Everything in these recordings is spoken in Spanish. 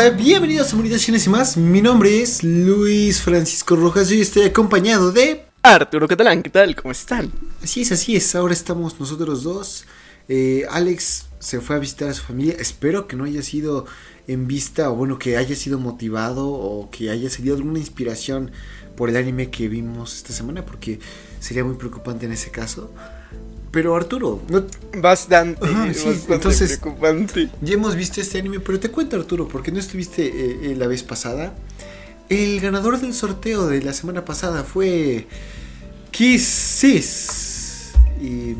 Hola, bienvenidos a Monitaciones y más. Mi nombre es Luis Francisco Rojas y estoy acompañado de Arturo Catalán. ¿Qué tal? ¿Cómo están? Así es, así es. Ahora estamos nosotros dos. Eh, Alex se fue a visitar a su familia. Espero que no haya sido en vista, o bueno, que haya sido motivado o que haya sido alguna inspiración por el anime que vimos esta semana, porque sería muy preocupante en ese caso. Pero Arturo, no, Bastante, Ajá, sí, bastante entonces- preocupante. ya hemos visto este anime, pero te cuento Arturo, porque no estuviste eh, eh, la vez pasada. El ganador del sorteo de la semana pasada fue Kissis. Y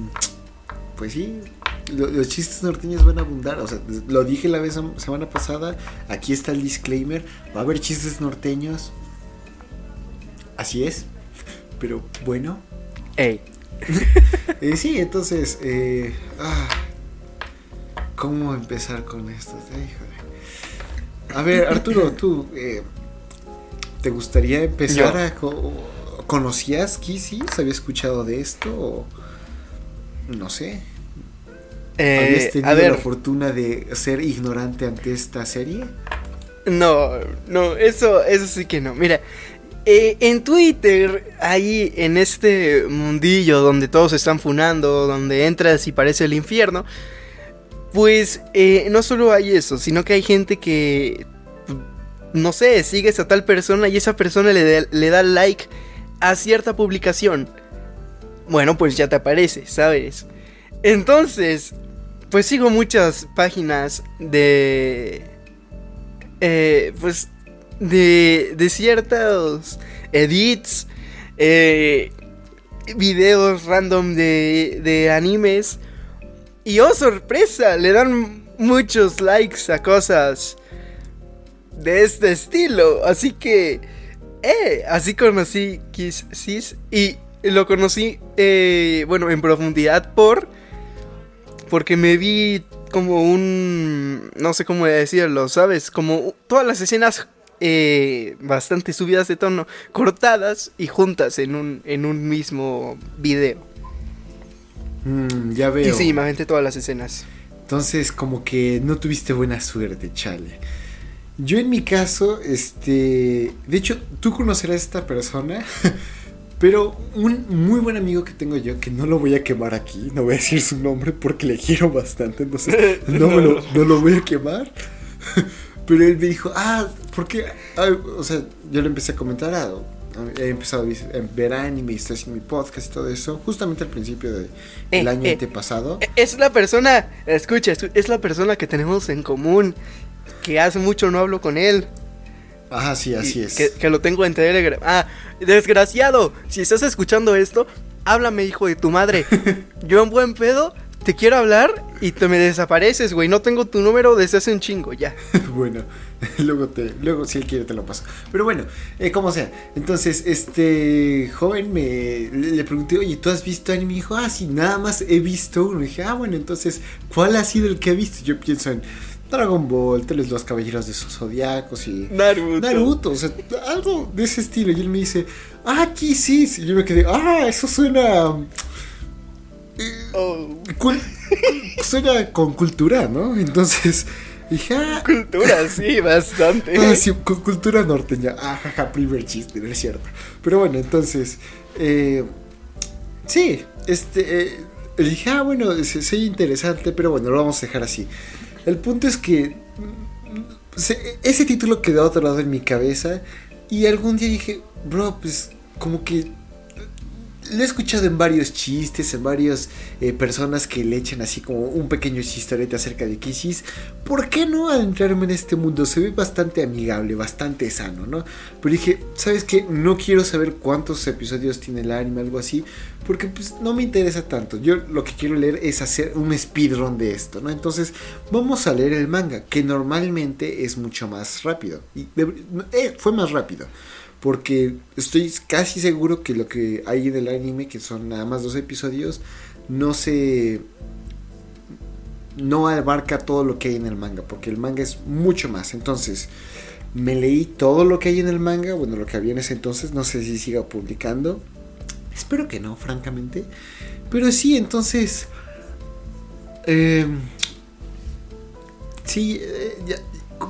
pues sí, lo- los chistes norteños van a abundar. O sea, lo dije la vez semana pasada. Aquí está el disclaimer. Va a haber chistes norteños. Así es. Pero bueno. Ey, Eh, sí, entonces, eh, ah, ¿cómo empezar con esto? Híjole. A ver, Arturo, tú, eh, ¿te gustaría empezar Yo. a... co- ¿Conocías Kissis? ¿Habías escuchado de esto? O, no sé. ¿Habías eh, tenido a ver, la fortuna de ser ignorante ante esta serie? no, no, eso, eso sí que no. Mira, eh, en Twitter, ahí en este mundillo donde todos están funando, donde entras y parece el infierno, pues eh, no solo hay eso, sino que hay gente que, no sé, sigues a tal persona y esa persona le, le da like a cierta publicación. Bueno, pues ya te aparece, ¿sabes? Entonces, pues sigo muchas páginas de... eh, pues de, ciertos edits, eh, videos random de, de animes. Y oh sorpresa, le dan muchos likes a cosas de este estilo. Así que, eh, así conocí Kiss Sis y lo conocí, eh, bueno, en profundidad por, porque me vi como un, no sé cómo decirlo, ¿sabes? Como todas las escenas eh, bastante subidas de tono, cortadas y juntas en un, en un mismo video. Mm, ya veo. Y sí, me aventé todas las escenas. Entonces, como que no tuviste buena suerte, chale. Yo en mi caso, este... De hecho, tú conocerás a esta persona, pero un muy buen amigo que tengo yo, que no lo voy a quemar aquí, no voy a decir su nombre porque le quiero bastante, entonces no, me lo, no lo voy a quemar. Pero él me dijo, ah, ¿por qué? Ah, o sea, yo le empecé a comentar, ah, he empezado a ver anime, estoy haciendo mi podcast y todo eso, justamente al principio del Eh, año eh, antepasado. E- Es la persona, escucha, escu- es la persona que tenemos en común, que hace mucho no hablo con él. Ajá, sí, así y es. Que, que lo tengo en Telegram. Ah, desgraciado, si estás escuchando esto, háblame, hijo de tu madre. Yo en buen pedo te quiero hablar y te me desapareces, güey. No tengo tu número desde hace un chingo, ya. bueno, luego te, luego si él quiere te lo paso. Pero bueno, eh, como sea. Entonces, este joven me le, pregunté, oye, ¿tú has visto anime? Y me dijo, ah, sí, nada más he visto uno. Y dije, ah, bueno, entonces, ¿cuál ha sido el que he visto? Yo pienso en Dragon Ball, tal los caballeros de sus zodiacos y Naruto. Naruto, o sea, algo de ese estilo. Y él me dice, ah, aquí sí. Y yo me quedé, ah, eso suena. Oh, suena con cultura, ¿no? Entonces dije, ah, cultura, sí, bastante. ah, sí, con cultura norteña. Ah, jaja, primer chiste, no es cierto. Pero bueno, entonces, eh, sí, este, eh, dije, ah, bueno, oye interesante, pero bueno, lo vamos a dejar así. El punto es que mm, se- ese título quedó a otro lado en mi cabeza y algún día dije, bro, pues como que lo he escuchado en varios chistes, en varias eh, personas que le echan así como un pequeño chistorete acerca de Kisses. ¿Por qué no adentrarme en este mundo? Se ve bastante amigable, bastante sano, ¿no? Pero dije, ¿sabes qué? No quiero saber cuántos episodios tiene el anime, algo así, porque pues no me interesa tanto. Yo lo que quiero leer es hacer un speedrun de esto, ¿no? Entonces vamos a leer el manga, que normalmente es mucho más rápido. Y eh, fue más rápido. Porque estoy casi seguro que lo que hay en el anime, que son nada más dos episodios, no se. No abarca todo lo que hay en el manga, porque el manga es mucho más. Entonces, me leí todo lo que hay en el manga, bueno, lo que había en ese entonces, no sé si siga publicando. Espero que no, francamente. Pero sí, entonces. eh, sí, eh, ya,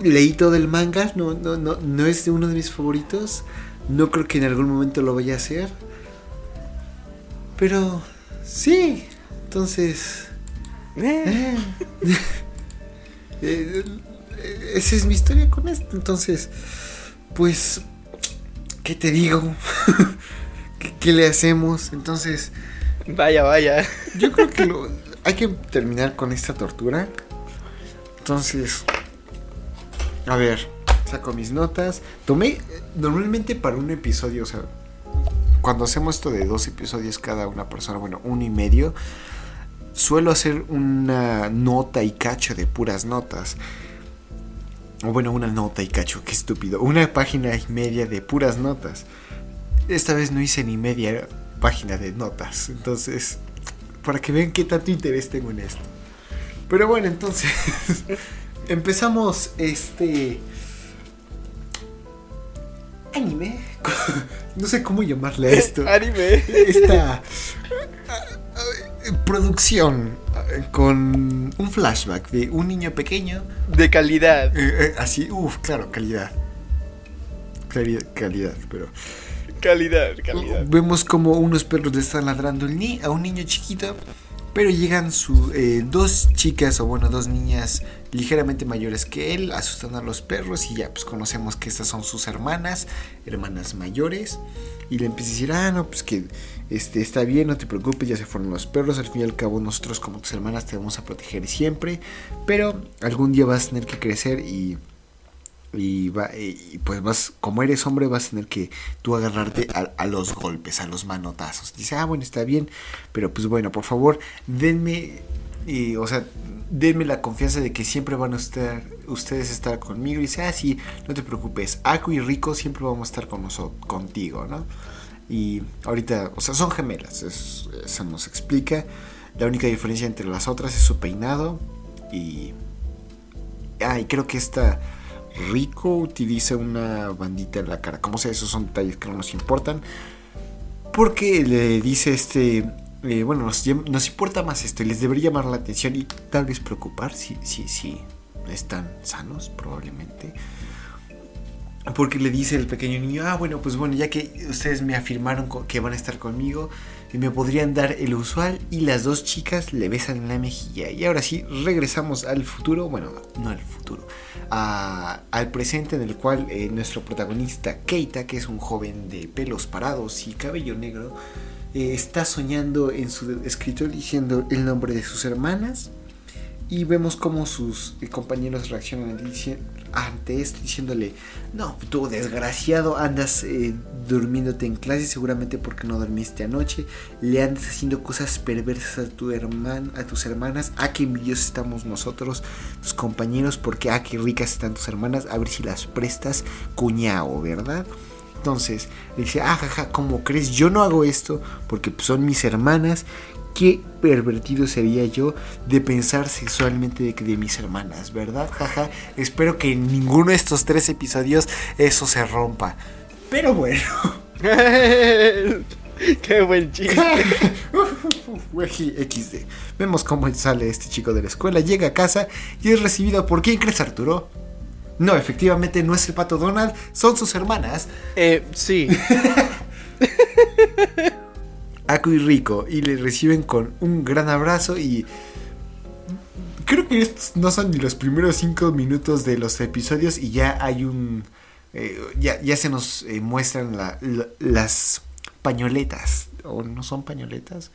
leí todo el manga, no, no, no, no es uno de mis favoritos. No creo que en algún momento lo vaya a hacer. Pero sí, entonces... Eh. eh, eh, esa es mi historia con esto. Entonces, pues, ¿qué te digo? ¿Qué, qué le hacemos? Entonces, Vaya, vaya. yo creo que lo- hay que terminar con esta tortura. Entonces, a ver, saco mis notas. Tomé, eh, normalmente para un episodio, o sea, cuando hacemos esto de dos episodios cada una persona, bueno, uno y medio, suelo hacer una nota y cacho de puras notas. O bueno, una nota y cacho, qué estúpido. Una página y media de puras notas. Esta vez no hice ni media página de notas. Entonces, para que vean qué tanto interés tengo en esto. Pero bueno, entonces empezamos este anime. No sé cómo llamarle a esto. Anime. Esta ah, producción ah, con un flashback de un niño pequeño. De calidad. eh, eh, así, uff, claro, calidad. Calidad, calidad, pero Calidad, calidad. Vemos como unos perros le están ladrando el ni a un niño chiquito. Pero llegan su, eh, dos chicas, o bueno, dos niñas ligeramente mayores que él, asustan a los perros y ya pues conocemos que estas son sus hermanas, hermanas mayores. Y le empieza a decir, ah, no, pues que este, está bien, no te preocupes, ya se fueron los perros, al fin y al cabo nosotros como tus hermanas te vamos a proteger siempre. Pero algún día vas a tener que crecer y y, va, y pues vas, como eres hombre, vas a tener que tú agarrarte a, los golpes, a los manotazos. Dice, ah, bueno, está bien, pero pues bueno, por favor, denme, eh, o sea, denme la confianza de que siempre van a estar, ustedes estar conmigo. Y dice, ah, sí, no te preocupes, Aku y Rico siempre vamos a estar con nosotros, contigo, ¿no? Y ahorita, o sea, son gemelas, es- eso nos explica. La única diferencia entre las otras es su peinado y Ah, y creo que esta Rico utiliza una bandita en la cara. Como sea, esos son detalles que no nos importan. Porque le dice este. eh, bueno, nos, nos importa más esto. y Les debería llamar la atención y tal vez preocupar si, si, si están sanos, probablemente. Porque le dice el pequeño niño, ah, bueno, pues bueno, ya que ustedes me afirmaron que van a estar conmigo, me podrían dar el usual, y las dos chicas le besan la mejilla. Y ahora sí, regresamos al futuro, bueno, no al futuro, al presente en el cual eh, nuestro protagonista, Keita, que es un joven de pelos parados y cabello negro, eh, está soñando en su escritorio diciendo el nombre de sus hermanas y vemos cómo sus eh, compañeros reaccionan ante esto diciéndole, no, tú desgraciado andas eh, durmiéndote en clase seguramente porque no dormiste anoche, le andas haciendo cosas perversas a tu a tus hermanas, a qué envidiosos estamos nosotros, tus compañeros, porque a qué ricas están tus hermanas, a ver si las prestas, cuñao, ¿verdad? Entonces, dice, ah, jaja, ¿cómo crees? Yo no hago esto porque pues, son mis hermanas. Qué pervertido sería yo de pensar sexualmente de, de mis hermanas, ¿verdad? Jaja, espero que en ninguno de estos tres episodios eso se rompa. Pero bueno, Qué buen chiste. XD. Vemos cómo sale este chico de la escuela, llega a casa y es recibido por ¿quién crees Arturo? No, efectivamente no es el pato Donald, son sus hermanas. Eh, sí. Y Rico y le reciben con un gran abrazo y creo que estos no son ni los primeros cinco minutos de los episodios y ya hay un eh, ya, ya se nos eh, muestran la- la- las pañoletas o no son pañoletas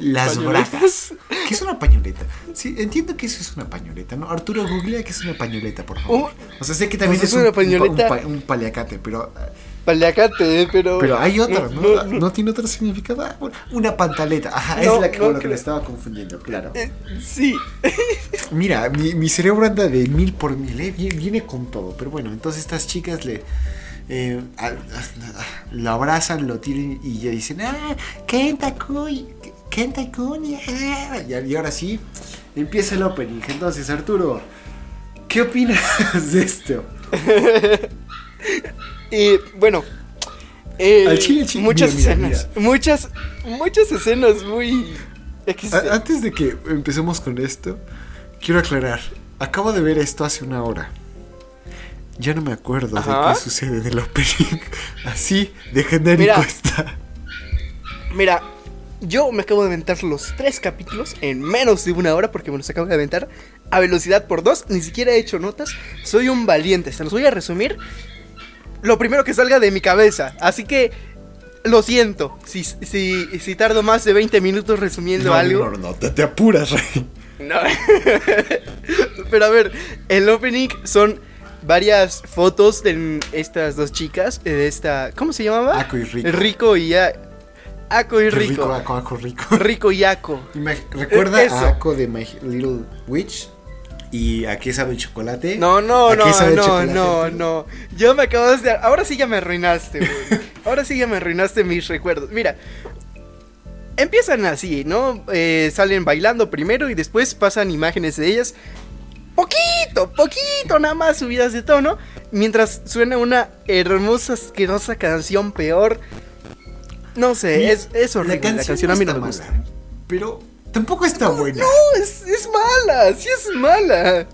las bragas ¿qué es una pañoleta? sí entiendo que eso es una pañoleta ¿no? Arturo googlea que es una pañoleta por favor o sea sé que también pues es es un, pañoleta. un, pa- un paliacate pero Paliacate, eh, pero. pero hay otra, ¿no? no, ¿No, no. tiene otro significado? Ah, Una pantaleta. Ajá, No, es la que, con lo que me estaba confundiendo, claro. Eh, sí. Mira, mi, mi cerebro anda de mil por mil, ¿eh? Viene, viene con todo. Pero bueno, entonces estas chicas le. eh, a- a- lo abrazan, lo tiran y ya dicen, ¡Ah! ¡Kenta Kui! ¡Kenta Kui! ah". Y, ahora sí, empieza el opening. Entonces, Arturo, ¿qué opinas de esto? Y bueno. eh, Al chile, chile, Muchas mira, mira, escenas. Muchas. Muchas escenas muy. A- Antes de que empecemos con esto, quiero aclarar. Acabo de ver esto hace una hora. ya no me acuerdo Ajá. de qué sucede en el opening. Así, de genérico Mira. está. Mira, yo me acabo de aventar los tres capítulos en menos de una hora porque me los acabo de aventar a velocidad por dos. Ni siquiera he hecho notas. Soy un valiente. Se los voy a resumir. Lo primero que salga de mi cabeza. Así que lo siento. Si, si, si tardo más de 20 minutos resumiendo No, algo. no, no, te, te apuras, Rey. No. Pero a ver, el opening son varias fotos de estas dos chicas. De esta. ¿Cómo se llamaba? Rico. Rico y ya. Aco y Qué Rico. Aco, Aco, rico. Rico y Aco. Ima- Recuerda Eso. a Aco de My Little Witch y a qué sabe el chocolate. No, no, ¿A qué no, no, no, no. Ya me acabas de. Ahora sí ya me arruinaste, güey. Ahora sí ya me arruinaste mis recuerdos. Mira. Empiezan así, ¿no? Eh, salen bailando primero y después pasan imágenes de ellas. Poquito, poquito, nada más subidas de tono. Mientras suena una hermosa, asquerosa canción peor. No sé, es, es horrible. La canción, a mí no me gusta. mala, Pero tampoco está buena. No, es, es mala, sí es mala.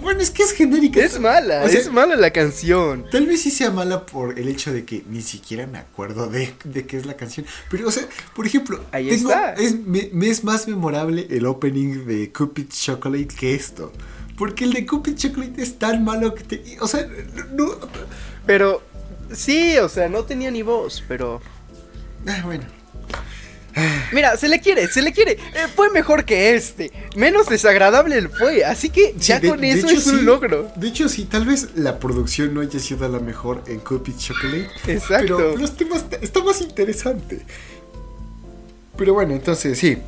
Bueno, es que es genérica. Es mala, O sea, es mala la canción. Tal vez sí sea mala por el hecho de que ni siquiera me acuerdo de, de qué es la canción. Pero, o sea, por ejemplo, Ahí tengo- está. Es, me, me es más memorable el opening de Cupid Chocolate que esto. Porque el de Cupid Chocolate es tan malo que te. O sea, no. Pero sí, o sea, no tenía ni voz, pero Ah, bueno. mira, se le quiere, se le quiere. Eh, fue mejor que este, menos desagradable fue, así que Sí, ya de- con de eso hecho, es un logro. De hecho, sí, tal vez la producción no haya sido la mejor en Cupid Chocolate. Exacto. Pero, está, más, está más interesante. Pero bueno, entonces sí.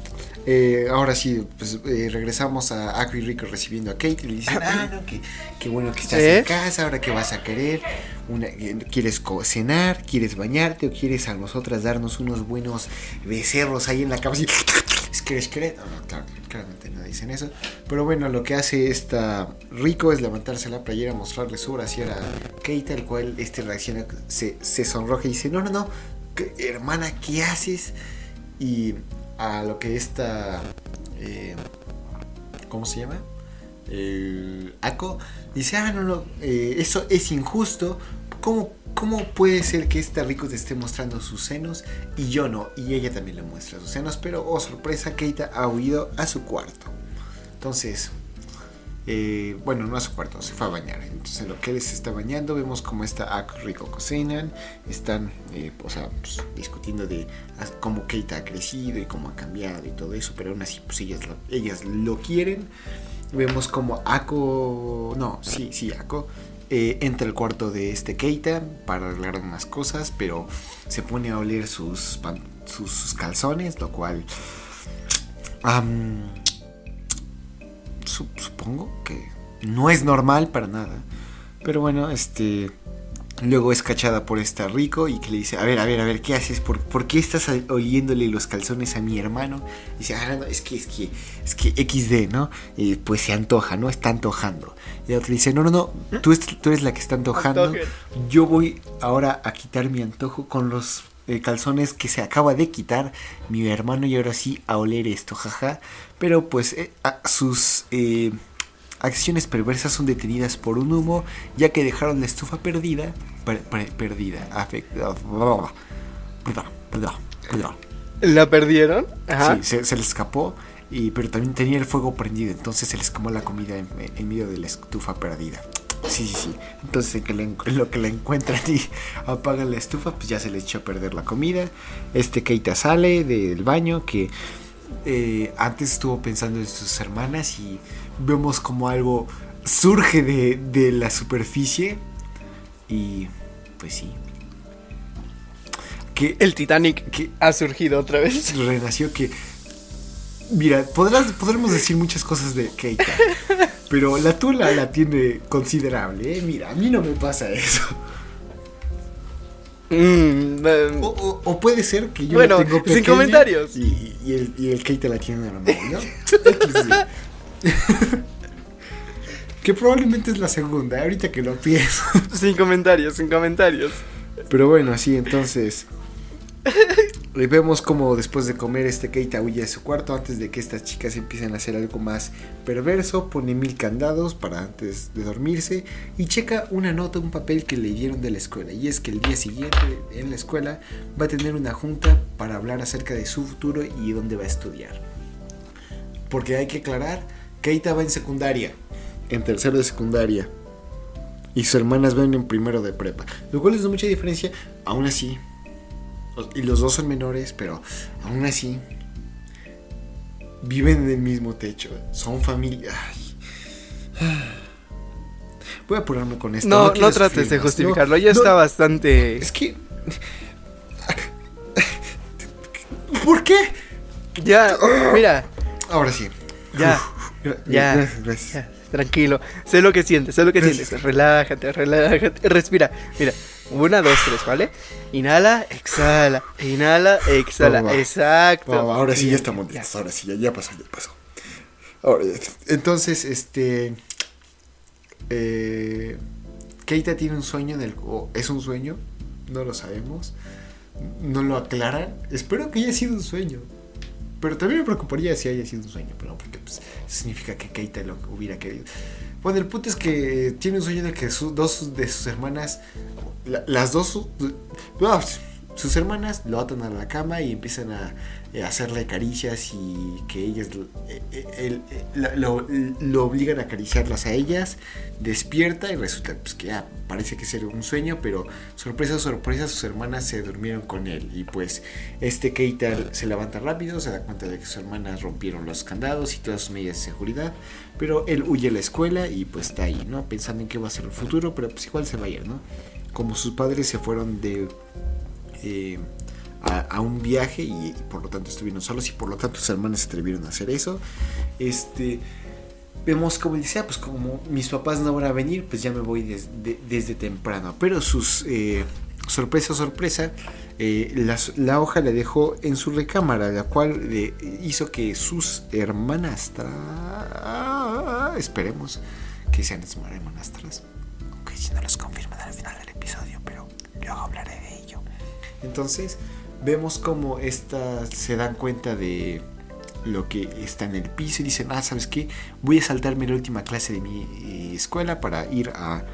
Eh, ahora sí, pues eh, regresamos a Aqua y Rico recibiendo a Kate y le dicen, ah, no, que, qué bueno que estás en casa, ahora que vas a querer, una, eh, quieres cenar, quieres bañarte o quieres a nosotras darnos unos buenos becerros ahí en la cama, así, "Skre, skre". No, no, claro, claramente no dicen eso, pero bueno, lo que hace esta Rico es levantarse la playera, mostrarle su brasier a Kate, al cual este reacciona, se, se sonroja y dice, no, no, no, ¿qué- hermana, ¿qué haces? Y a lo que esta, eh, ¿cómo se llama? El Ako dice, ah, no, no, eh, eso es injusto. ¿Cómo, ¿Cómo puede ser que esta Rico te esté mostrando sus senos y yo no? Y ella también le muestra sus senos, pero oh sorpresa, Keita ha huido a su cuarto. Entonces, eh, bueno, no a su cuarto, se fue a bañar. Entonces, en lo que él se está bañando, vemos cómo está Ako y Rico cocinan. Están, eh, o sea, pues, discutiendo de cómo Keita ha crecido y cómo ha cambiado y todo eso, pero aún así, pues ellas lo, ellas lo quieren. Vemos como Ako, no, sí, sí, Ako eh, entra al cuarto de este Keita para arreglar unas cosas, pero se pone a oler sus, sus, calzones, lo cual supongo que no es normal para nada. Pero bueno, este luego es cachada por esta Rico y que le dice, a ver, a ver, a ver, ¿qué haces? ¿Por, por qué estás oliéndole los calzones a mi hermano? Y dice, ah, no, es que, es que, es que XD, ¿no? Y pues se antoja, ¿no? Está antojando. Y la otra dice, no, no, no, tú, tú eres la que está antojando. Yo voy ahora a quitar mi antojo con los eh, calzones que se acaba de quitar mi hermano y ahora sí a oler esto, jaja. Pero pues eh, sus eh, acciones perversas son detenidas por un humo, ya que dejaron la estufa perdida, per- per- perdida, afectada. ¿La perdieron? Ajá. Sí, se, se le escapó, y, pero también tenía el fuego prendido, entonces se les quemó la comida en, en medio de la estufa perdida. Sí, sí, sí. Entonces que en lo que la encuentran y apagan la estufa, pues ya se le echó a perder la comida. Este Keita sale del baño que eh, antes estuvo pensando en sus hermanas y vemos como algo surge de, de la superficie y pues sí. Que El Titanic que ha surgido otra vez. renació que. Mira, podrás, podremos decir muchas cosas de Keita, pero la tula la tiene considerable, ¿eh? Mira, a mí no me pasa eso. Mm, eh, O, o- o puede ser que yo Bueno, la tengo sin comentarios. Y, y el, y el Keita la tiene normal, ¿no? XD. que probablemente es la segunda, ahorita que lo pienso. sin comentarios, sin comentarios. Pero bueno, sí, entonces. Y vemos como después de comer este Keita huye de su cuarto antes de que estas chicas empiecen a hacer algo más perverso, pone mil candados para antes de dormirse y checa una nota, un papel que le dieron de la escuela. Y es que el día siguiente en la escuela va a tener una junta para hablar acerca de su futuro y dónde va a estudiar. Porque hay que aclarar, Keita va en secundaria, en tercero de secundaria. Y sus hermanas van en primero de prepa. Lo cual es de mucha diferencia, aún así y los dos son menores, pero aún así viven en el mismo techo. Son familia. Voy a apurarme con esto. No, no, trates de justificarlo. ya está bastante. Es que. ¿Por qué? Ya, mira. Ahora sí. Ya. ya. Gracias, tranquilo. Sé lo que sientes, sé lo que sientes. Relájate, relájate. Respira. Mira, una, dos, tres, ¿vale? Inhala, exhala. Inhala, exhala. Exacto. ahora sí ya estamos listos. Ahora sí, ya, pasó, ya pasó. Ahora, entonces, este. Eh, Keita tiene un sueño del. O es un sueño, no lo sabemos. No lo aclaran. Espero que haya sido un sueño. Pero también me preocuparía si haya sido un sueño, pero porque pues, significa que Keita lo hubiera querido. Bueno, el punto es que tiene un sueño de que dos de sus hermanas, las dos, sus hermanas lo atan a la cama y empiezan a, eh, hacerle caricias y que ellas eh, eh, lo, obligan a acariciarlas a ellas, despierta y resulta pues, que ya parece que es un sueño, pero sorpresa, sorpresa, sus hermanas se durmieron con él y pues este Keita se levanta rápido, se da cuenta de que sus hermanas rompieron los candados y todas sus medidas de seguridad, pero él huye a la escuela y pues está ahí, ¿no? Pensando en qué va a ser el futuro, pero pues igual se va a ir, ¿no? Como sus padres se fueron de eh, a, un viaje y, por lo tanto estuvieron solos y por lo tanto sus hermanos se atrevieron a hacer eso. Este, vemos como dice, ah, pues como mis papás no van a venir, pues ya me voy desde temprano. Pero sus, eh, sorpresa, sorpresa, eh, la, hoja la dejó en su recámara, la cual hizo que sus hermanastras, esperemos que sean hermanastras, aunque si no los luego hablaré de entonces vemos como estas se dan cuenta de lo que está en el piso y dicen, ah, ¿sabes qué? Voy a saltarme la última clase de mi eh, escuela para ir a,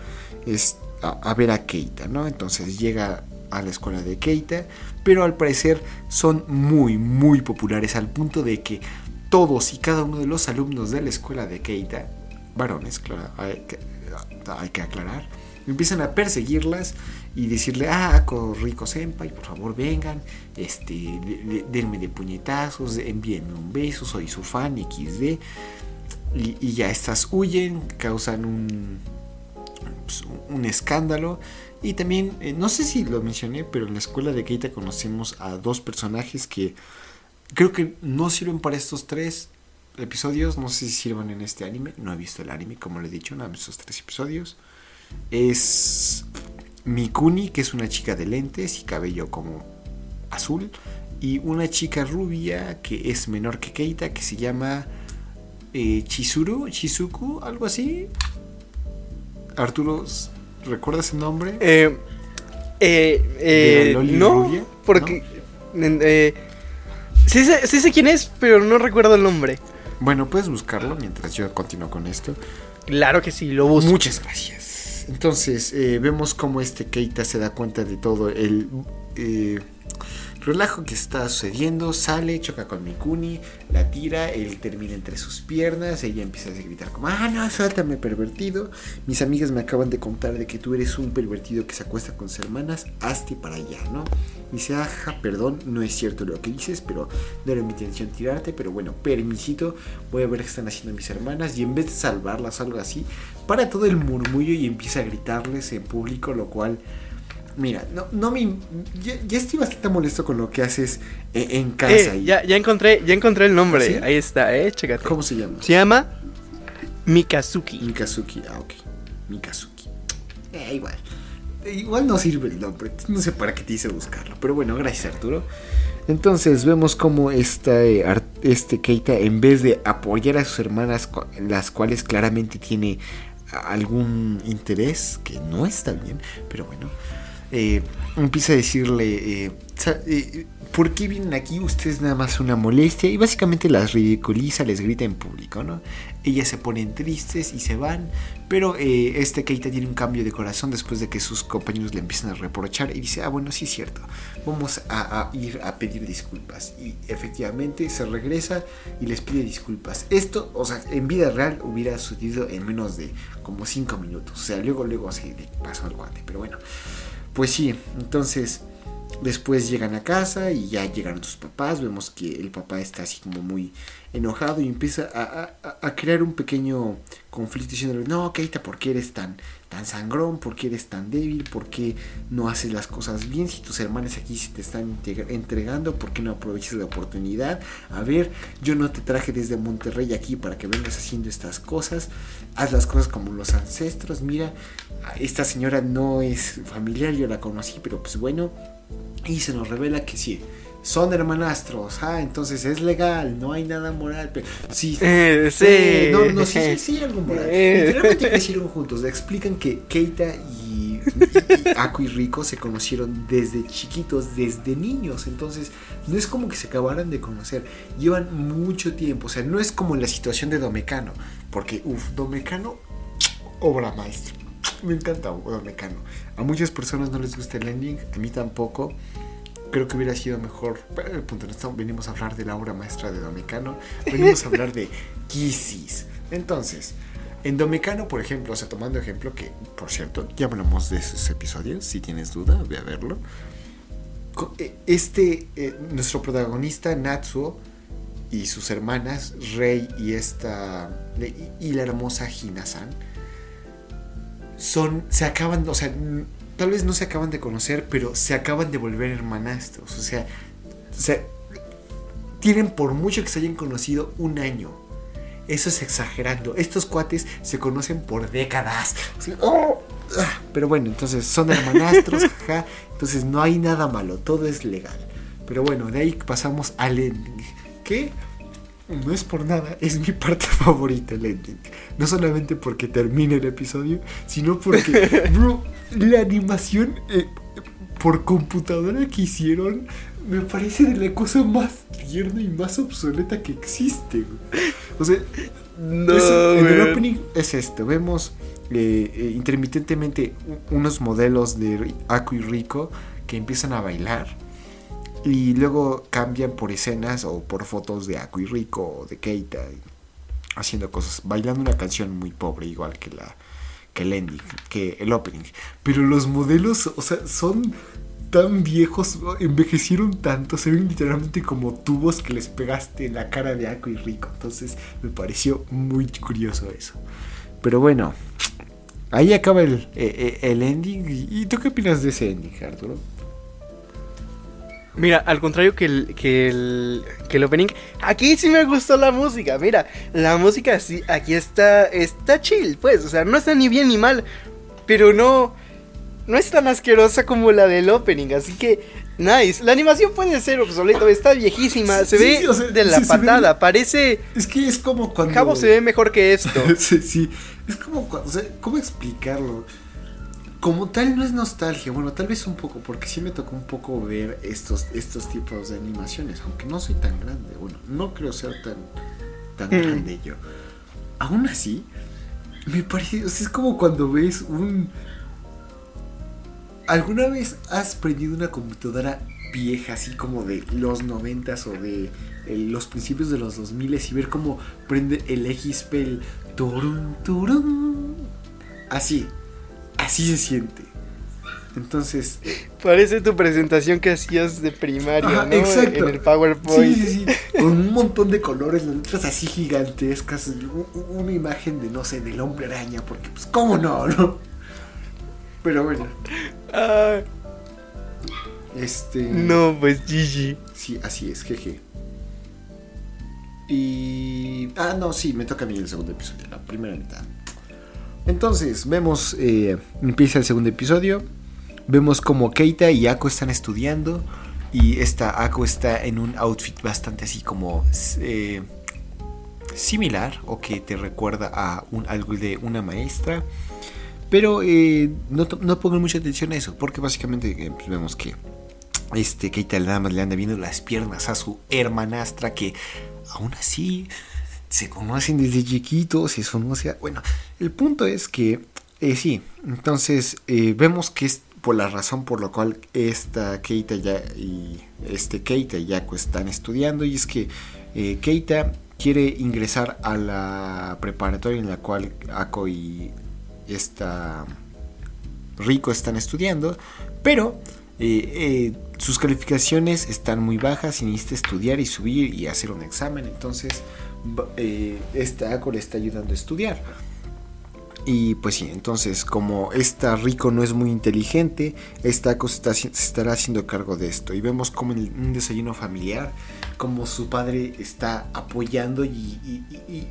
a, ver a Keita, ¿no? Entonces llega a la escuela de Keita, pero al parecer son muy, muy populares al punto de que todos y cada uno de los alumnos de la escuela de Keita, varones, claro, hay que, hay que aclarar, empiezan a perseguirlas y decirle, ah, Rico Senpai, por favor vengan, este, denme de puñetazos, envíenme un beso, soy su fan, XD. Y, ya estas huyen, causan un, pues, un escándalo. Y también, eh, no sé si lo mencioné, pero en la escuela de Keita conocemos a dos personajes que creo que no sirven para estos tres episodios. No sé si sirvan en este anime. No he visto el anime, como le he dicho, nada más estos tres episodios. Es Mikuni, que es una chica de lentes y cabello como azul. Y una chica rubia que es menor que Keita, que se llama eh, Chizuru, Chizuku, algo así. Arturo, ¿recuerdas el nombre? Eh, eh, eh no, porque... Eh, sí, sé, sí sé quién es, pero no recuerdo el nombre. Bueno, puedes buscarlo mientras yo continúo con esto. Claro que sí, lo busco. Muchas gracias. Entonces eh, vemos como este Keita se da cuenta de todo el eh, relajo que está sucediendo, sale, choca con Mikuni, la tira, él termina entre sus piernas, ella empieza a gritar como, ah, no, suéltame pervertido, mis amigas me acaban de contar de que tú eres un pervertido que se acuesta con sus hermanas, hazte para allá, ¿no? Dice, ajá, perdón, no es cierto lo que dices, pero no era mi intención tirarte, pero bueno, permisito, voy a ver qué están haciendo mis hermanas y en vez de salvarlas o algo así, para todo el murmullo y empieza a gritarles en público, lo cual Mira, no, no me. Ya, estoy bastante molesto con lo que haces eh, en, casa. Eh, ya, ya, encontré, ya encontré el nombre. Ahí está, eh, chécate. ¿Cómo se llama? Se llama Mikazuki. Mikazuki, ah, ok. Mikazuki. Eh, igual. Igual no sirve el nombre. No sé para qué te hice buscarlo. Pero bueno, gracias Arturo. Entonces vemos como esta, eh, este Keita, en vez de apoyar a sus hermanas, las cuales claramente tiene algún interés, que no está bien, pero bueno, eh, empieza a decirle, eh, eh, ¿por qué vienen aquí? Ustedes nada más una molestia. Y básicamente las ridiculiza, les grita en público, ¿no? Ellas se ponen tristes y se van. Pero eh, este Keita tiene un cambio de corazón después de que sus compañeros le empiezan a reprochar. Y dice, ah, bueno, sí es cierto. Vamos a, a ir a pedir disculpas. Y efectivamente se regresa y les pide disculpas. Esto, o sea, en vida real hubiera sucedido en menos de como 5 minutos. O sea, luego, luego se le pasó al guante. Pero bueno. Pues sí, entonces después llegan a casa y ya llegan sus papás. Vemos que el papá está así como muy enojado y empieza a, crear un pequeño conflicto diciéndole, no, Keita, ¿por qué eres tan, tan sangrón? ¿Por qué eres tan débil? ¿Por qué no haces las cosas bien? Si tus hermanas aquí se te están entregando, ¿por qué no aprovechas la oportunidad? A ver, yo no te traje desde Monterrey aquí para que vengas haciendo estas cosas. Haz las cosas como los ancestros. Mira, esta señora no es familiar, yo la conocí, pero pues bueno. Y se nos revela que sí, son hermanastros. Ah, entonces es legal, no hay nada moral. Pero sí, Eh, sí. eh, no, no, sí, sí, sí algo moral. Eh. Literalmente crecieron juntos. Le explican que Keita y, y Aku y Rico se conocieron desde chiquitos, desde niños. Entonces, no es como que se acabaran de conocer. Llevan mucho tiempo. O sea, no es como la situación de Domecano. Porque, uff, Domecano, obra maestra. Me encanta Domecano. A muchas personas no les gusta el ending, a mí tampoco. Creo que hubiera sido mejor. Pero el punto no venimos a hablar de la obra maestra de Domecano. Venimos a hablar de Kisses. Entonces, en Domecano, por ejemplo, o sea, tomando ejemplo, que por cierto, ya hablamos de esos episodios. Si tienes duda, ve a verlo. Eh, Este, eh, nuestro protagonista, Natsuo, y sus hermanas, Rei y esta. y- la hermosa Hina-san, son. se acaban. O sea, tal vez no se acaban de conocer, pero se acaban de volver hermanastros. O sea, o sea, tienen por mucho que se hayan conocido un año. Eso es exagerando. Estos cuates se conocen por décadas. Así, ¡oh! Ah, Pero bueno, entonces son hermanastros, jaja. Entonces no hay nada malo, todo es legal. Pero bueno, de ahí pasamos al ending. Que no es por nada, es mi parte favorita el ending. No solamente porque termine el episodio, sino porque, bro, la animación eh, por computadora que hicieron me parece de la cosa más tierna y más obsoleta que existe. güey. O sea, No, es- en el opening es esto. Vemos eh, eh, intermitentemente unos modelos de Aku y Rico que empiezan a bailar. Y luego cambian por escenas o por fotos de Aku y Rico o de Keita haciendo cosas, bailando una canción muy pobre, igual que la que el ending, que el opening. Pero los modelos, o sea, son tan viejos, envejecieron tanto, se ven literalmente como tubos que les pegaste en la cara de Ako y Rico. Entonces me pareció muy curioso eso. Pero bueno, ahí acaba el, eh, eh, el ending. ¿Y tú qué opinas de ese ending, Arturo? Mira, al contrario que el, que el, que el opening, aquí sí me gustó la música. Mira, la música sí, aquí está, está chill, pues, o sea, no está ni bien ni mal, pero no, no es tan asquerosa como la del opening, así que, nice. La animación puede ser obsoleta, está viejísima, se Sí, ve o sea, de la sí, se ve- patada, parece, Es que es como cuando... Jabo se ve mejor que esto. sí, sí, es como cuando, o sea, ¿cómo explicarlo? Como tal no es nostalgia, bueno, tal vez un poco, porque sí me tocó un poco ver estos, estos tipos de animaciones, aunque no soy tan grande, bueno, no creo ser tan, tan Mm. grande yo. Aún así, me parece, o sea, es como cuando ves un... ¿Alguna vez has prendido una computadora vieja, así como de los noventas o de eh, los principios de los 2000 y ver cómo prende el XP, el turun, turun? Así, así se siente. Entonces, Parece tu presentación que hacías de primaria, Ajá, ¿no? exacto. En el PowerPoint. Sí, sí, sí. Con un montón de colores, las letras así gigantescas, una imagen de, no sé, del hombre araña, porque pues, ¿cómo no, no? Pero bueno, Ah, este... no, pues GG. Sí, así es, jeje. Y... Ah, no, sí, me toca a mí el segundo episodio, la primera mitad. Entonces, vemos, eh, empieza el segundo episodio, vemos como Keita y Ako están estudiando y esta Ako está en un outfit bastante así como eh, similar o que te recuerda a algo de una maestra. Pero eh, no, no pongan mucha atención a eso, porque básicamente pues, vemos que este Keita nada más le anda viendo las piernas a su hermanastra que aún así se conocen desde chiquitos y eso no sea... Bueno, el punto es que eh, sí, entonces eh, vemos que es por la razón por la cual esta Keita ya y este Keita y Yako están estudiando y es que eh, Keita quiere ingresar a la preparatoria en la cual Ako y esta Rico están estudiando, pero eh, sus calificaciones están muy bajas y necesita estudiar y subir y hacer un examen. Entonces, eh, Ako le está ayudando a estudiar. Y pues sí, entonces como esta Rico no es muy inteligente, esta Ako se, está estará haciendo cargo de esto. Y vemos como en un desayuno familiar, como su padre está apoyando y,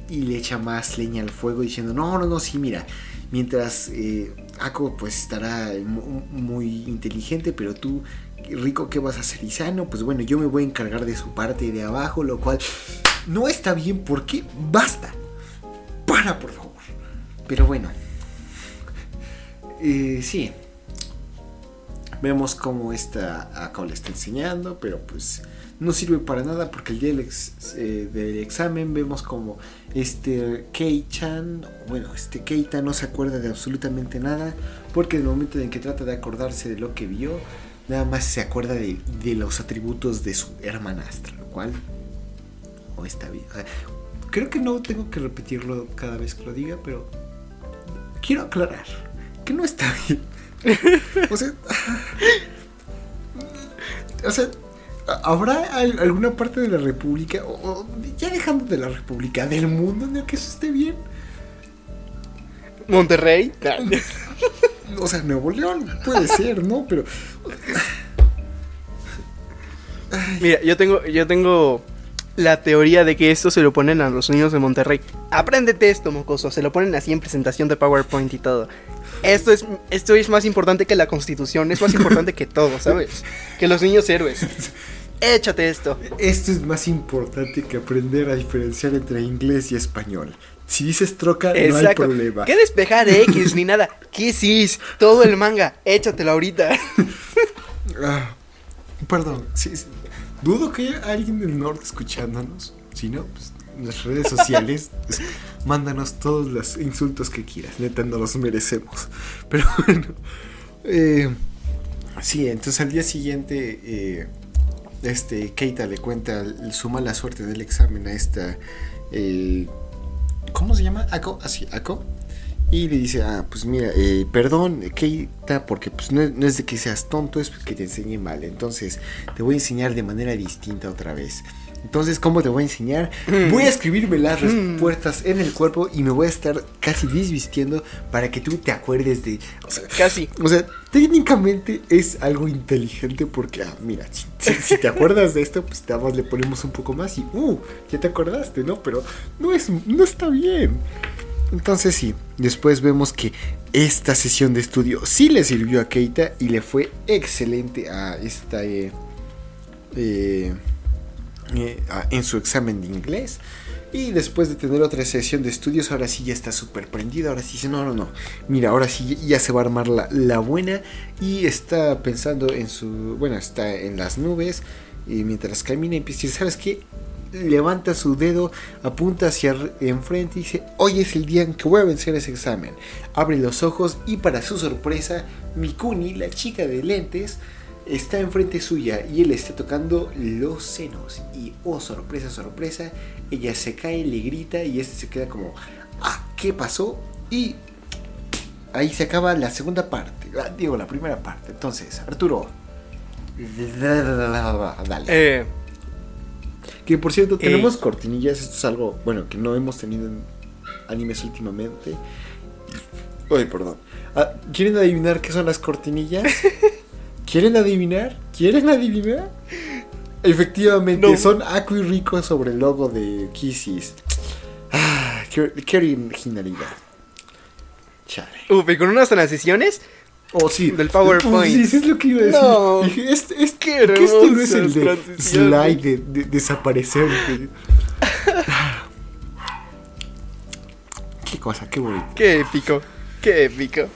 le echa más leña al fuego diciendo, no, no, no, sí, mira, mientras eh, Ako pues estará mu- muy inteligente, pero tú, Rico, ¿qué vas a hacer? Y "Ah, pues bueno, yo me voy a encargar de su parte de abajo, lo cual no está bien porque basta. Para, por favor. Pero bueno. Eh, sí. Vemos cómo esta Ako le está enseñando, pero pues no sirve para nada porque el día del, eh, del examen vemos como este Kei-chan, bueno, este Keita no se acuerda de absolutamente nada porque en el momento en que trata de acordarse de lo que vio, nada más se acuerda de, de los atributos de su hermanastra, lo cual no está bien. O sea, creo que no tengo que repetirlo cada vez que lo diga, pero quiero aclarar que no está bien. O sea, o sea, ¿habrá al- alguna parte de la República, o, o ya dejando de la República, del mundo en el que eso esté bien? Monterrey. O sea, Nuevo León puede ser, ¿no? Pero Mira, yo tengo, yo tengo la teoría de que esto se lo ponen a los niños de Monterrey. Apréndete esto, mocoso. Se lo ponen así en presentación de PowerPoint y todo. Esto es, esto es más importante que la constitución, es más importante que todo, ¿sabes? Que los niños héroes. Échate esto. esto es más importante que aprender a diferenciar entre inglés y español. Si dices troca, no hay Exacto. problema. ¿Qué despejar X ni nada? ¿Qué sis? Todo el manga. Échatelo ahorita. Ah, perdón, sí, sí. dudo que haya alguien del norte escuchándonos. Si no, pues en las redes sociales, pues, mándanos todos los insultos que quieras. Neta, no los merecemos. Pero bueno, eh, sí, entonces al día siguiente, eh, este Keita le cuenta su mala suerte del examen a esta. eh, ¿Cómo se llama? Ako, así, Ako. Y le dice, ah, pues mira, eh, perdón, Keita, porque pues no, es- no es de que seas tonto, es que te enseñe mal. Entonces, te voy a enseñar de manera distinta otra vez. Entonces, ¿cómo te voy a enseñar? Voy a escribirme las respuestas en el cuerpo y me voy a estar casi desvistiendo para que tú te acuerdes de... O sea, Casi. o sea, técnicamente es algo inteligente porque, ah, mira, si, si- si te acuerdas de esto, pues nada más le ponemos un poco más y, uh, ya te acordaste, ¿no? Pero no, es, no está bien. Entonces sí, después vemos que esta sesión de estudio sí le sirvió a Keita y le fue excelente a esta... eh, eh, eh, en su examen de inglés. Y después de tener otra sesión de estudios, ahora sí ya está súper prendido. Ahora sí dice, no, no, no. Mira, ahora sí ya se va a armar la, la buena. Y está pensando en su... Bueno, está en las nubes. Y mientras camina empieza a ¿sabes qué? Levanta su dedo, apunta hacia enfrente y dice, hoy es el día en que voy a vencer ese examen. Abre los ojos y para su sorpresa, Mikuni, la chica de lentes, está enfrente suya y él está tocando los senos. Y oh, sorpresa, sorpresa, ella se cae, le grita y este se queda como, ah, ¿qué pasó? Y ahí se acaba la segunda parte, digo, la primera parte. Entonces, Arturo, dale. Eh, Que por cierto, Eh. tenemos cortinillas. Esto es algo, bueno, que no hemos tenido en animes últimamente. Ay, perdón. Ah, ¿Quieren adivinar qué son las cortinillas? ¿Quieren adivinar? ¿Quieren adivinar? Efectivamente, No. son Aku y Rico sobre el logo de Kisses. Ah, qué, qué originalidad. Chale. uf, y con unas transiciones. Oh, sí. Del PowerPoint. Sí, sí, es lo que iba a decir. No. Dije, este, este, Qué que este no es el de slide, de, de- desaparecer. de- Qué cosa, qué bonito. Qué épico. Qué épico.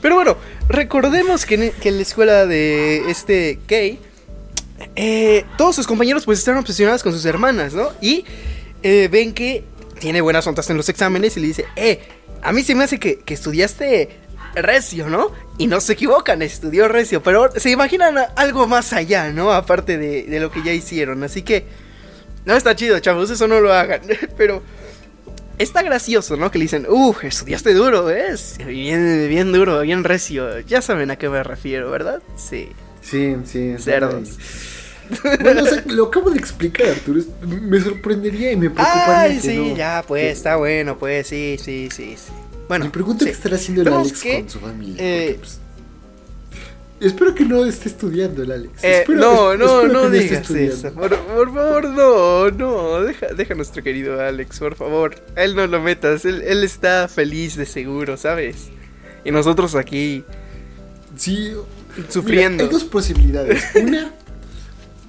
Pero bueno, recordemos que en, que en la escuela de este Kay, eh, todos sus compañeros pues están obsesionados con sus hermanas, ¿no? Y eh, ven que tiene buenas notas en los exámenes y le dice, eh, a mí se me hace que, que estudiaste recio, ¿no? Y no se equivocan, estudió recio, pero se imaginan algo más allá, ¿no? Aparte de lo que ya hicieron, así que... No está chido, chavos, eso no lo hagan, pero... Está gracioso, ¿no? Que le dicen, uff, estudiaste duro, ¿ves? Bien, bien duro, bien recio. Ya saben a qué me refiero, ¿verdad? Sí. Sí, sí. Cerdos. Bueno, o sea, lo acabo de explicar, Arturo. Me sorprendería y me preocuparía. Ay, que sí, no. ya, pues, Que- está bueno, pues, sí, sí, sí, sí. Bueno, me pregunto sí. qué estará haciendo el Alex que, con su familia. eh, porque, pues, espero que no esté estudiando el Alex. Eh, Espero- no, es- no, no esté digas eso. Por, por favor, no, no. Deja, deja a nuestro querido Alex, por favor. A él no lo metas. Él, él está feliz de seguro, ¿sabes? Y nosotros aquí Sí. sufriendo. Mira, hay dos posibilidades. Una,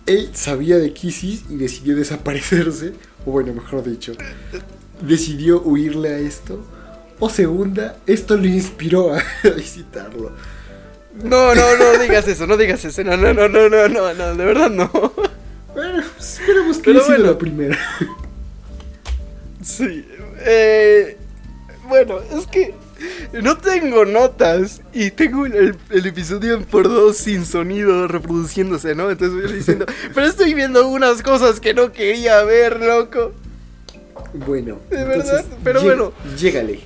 él sabía de Kisses y decidió desaparecerse. O bueno, mejor dicho, decidió huirle a esto. O segunda, esto lo inspiró a visitarlo. No, no, no digas eso, no digas eso. No, no, no, no, no, no, no, de verdad no. Bueno, esperemos que haya bueno. la primera. Sí. Eh, bueno, es que no tengo notas y tengo el, el episodio en por dos sin sonido reproduciéndose, ¿no? Entonces voy diciendo, pero estoy viendo unas cosas que no quería ver, loco. Bueno, De verdad, pero bueno. Llégale.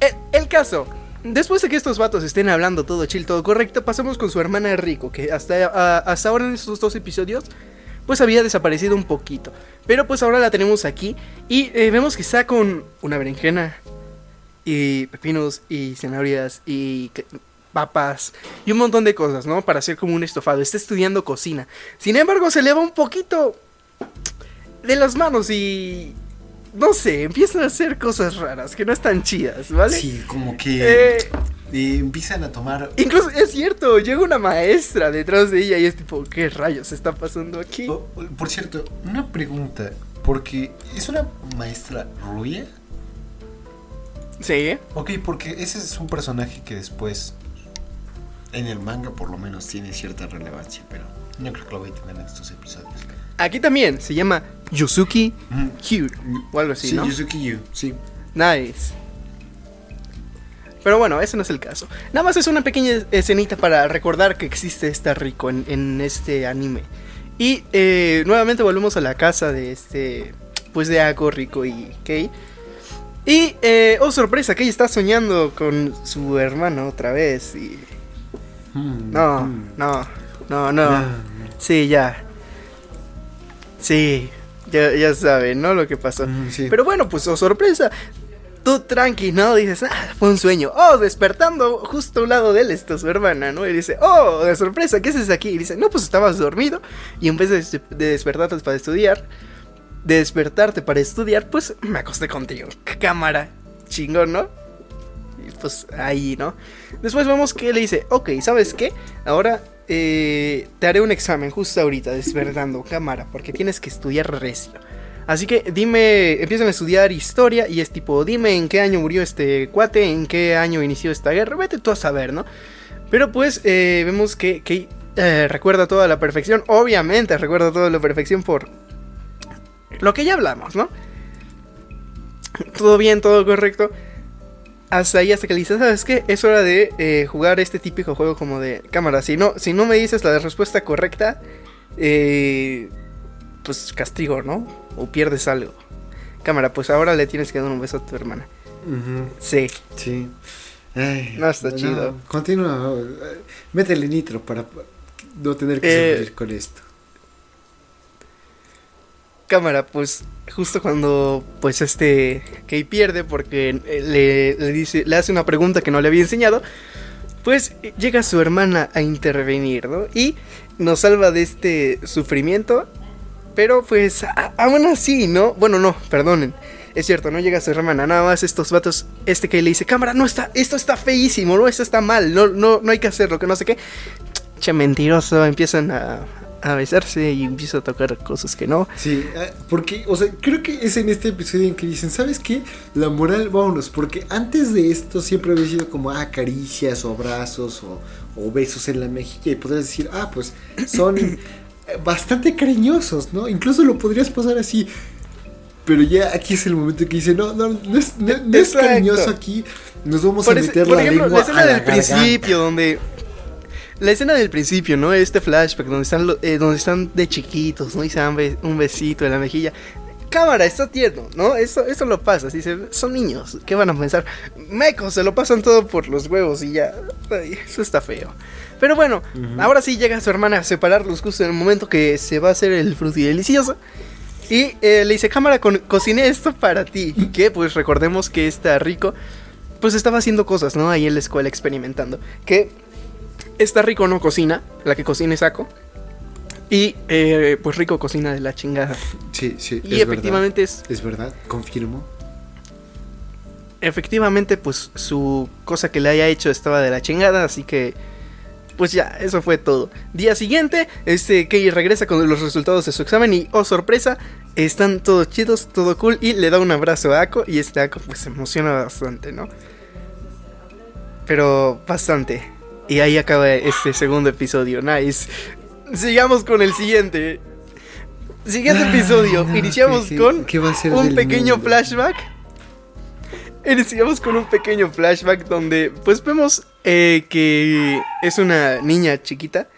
Eh, el caso. Después de que estos vatos estén hablando todo chill, todo correcto, pasamos con su hermana Rico, que hasta, hasta ahora en estos dos episodios, pues había desaparecido un poquito. Pero pues ahora la tenemos aquí y eh, vemos que está con una berenjena y pepinos y zanahorias y papas y un montón de cosas, ¿no? Para hacer como un estofado. Está estudiando cocina. Sin embargo, se le va un poquito de las manos y... No sé, empiezan a hacer cosas raras que no están chidas, ¿vale? Sí, como que Eh, eh, empiezan a tomar. incluso es cierto, llega una maestra detrás de ella y es tipo, ¿qué rayos está pasando aquí? Oh, oh, por cierto, una pregunta. Porque es una maestra rubia. Sí, Ok, porque ese es un personaje que después. En el manga, por lo menos, tiene cierta relevancia. Pero no creo que lo voy a tener en estos episodios. aquí también se llama Yusuki Mm. Hugh o algo así, Sí, ¿no? Yuzuki Yu, sí. Nice. Pero bueno, ese no es el caso. Nada más es una pequeña escenita para recordar que existe esta Rico en, en este anime. Y eh, nuevamente volvemos a la casa de este. Pues de Ako, Rico y Kei. Y, eh, oh sorpresa, Kei está soñando con su hermano otra vez. Y. Mm, No, mm. no, no, no. No, Sí, ya. Sí, ya, ya saben, ¿no? Lo que pasó. Mm, sí. Pero bueno, pues, oh sorpresa. Tú tranqui, ¿no? Dices, ah, fue un sueño. Oh, despertando justo a un lado de él está su hermana, ¿no? Y dice, oh, de sorpresa, ¿qué haces aquí? Y dice, no, pues estabas dormido. Y en vez de, de despertarte para estudiar, de despertarte para estudiar, pues me acosté contigo. Cámara, chingón, ¿no? Y pues ahí, ¿no? Después vemos que le dice, ok, ¿sabes qué? Ahora eh, te haré un examen justo ahorita, despertando cámara, porque tienes que estudiar recio. Así que dime, empiezan a estudiar historia y es tipo, dime en qué año murió este cuate, en qué año inició esta guerra, vete tú a saber, ¿no? Pero pues eh, vemos que, eh, recuerda todo a la perfección, obviamente recuerda todo a la perfección por lo que ya hablamos, ¿no? Todo bien, todo correcto. Hasta ahí, hasta que le dices, ¿sabes qué? Es hora de eh, jugar este típico juego como de cámara. Si no, si no me dices la respuesta correcta, eh, pues castigo, ¿no? O pierdes algo. Cámara, pues ahora le tienes que dar un beso a tu hermana. Sí. sí. Ay, No está chido. Continúa. Métele nitro para no tener que Eh, sufrir con esto. Cámara, pues justo cuando pues este Kei pierde porque eh, le, dice, le hace una pregunta que no le había enseñado, pues llega su hermana a intervenir, ¿no? Y nos salva de este sufrimiento, pero pues aún así, ¿no? Bueno, no, perdonen. Es cierto, no llega su hermana, nada más estos vatos, este que le dice, cámara, no está, esto está feísimo, no, esto está mal, no, no, no hay que hacerlo, que no sé qué. Che, mentiroso, empiezan a, a besarse y empieza a tocar cosas que no. Sí, ah, porque, o sea, creo que es en este episodio en que dicen, ¿sabes qué? La moral, vámonos, porque antes de esto siempre había sido como, ah, caricias o abrazos o, o besos en la mejilla y podrías decir, ah, pues son bastante cariñosos, ¿no? Incluso lo podrías pasar así. Pero ya aquí es el momento que dice, no, no, no es, no- no es cariñoso aquí, nos vamos Por, a ese- meter por la ejemplo, lengua la escena del garganta". principio, donde. La escena del principio, ¿no? Este flashback donde están, eh, donde están de chiquitos, ¿no? Y se dan un besito en la mejilla. Cámara, está tierno, ¿no? Eso, eso lo pasa. Se, son niños, ¿qué van a pensar? Mecos, se lo pasan todo por los huevos y ya. Ay, eso está feo. Pero bueno, ahora sí llega su hermana a separarlos justo en el momento que se va a hacer el frutidelicioso. Y eh, le dice, cámara, cociné esto para ti. Que pues recordemos que está rico. Pues estaba haciendo cosas, ¿no? Ahí en la escuela experimentando. Que está rico no cocina. La que cocina es Ako. Y eh, pues rico cocina de la chingada. Sí, sí, Y es efectivamente es... Es verdad, confirmo. Efectivamente pues su cosa que le haya hecho estaba de la chingada. Así que... Pues ya, eso fue todo. Día siguiente, este Kei regresa con los resultados de su examen y, oh sorpresa, están todos chidos, todo cool y le da un abrazo a Ako y este Ako pues se emociona bastante, ¿no? Pero bastante. Y ahí acaba este segundo episodio, nice. Sigamos con el siguiente. Siguiente Ah, episodio, no, iniciamos ¿qué- con qué va a ser un pequeño mundo? flashback. Iniciamos con un pequeño flashback donde pues vemos eh, que es una niña chiquita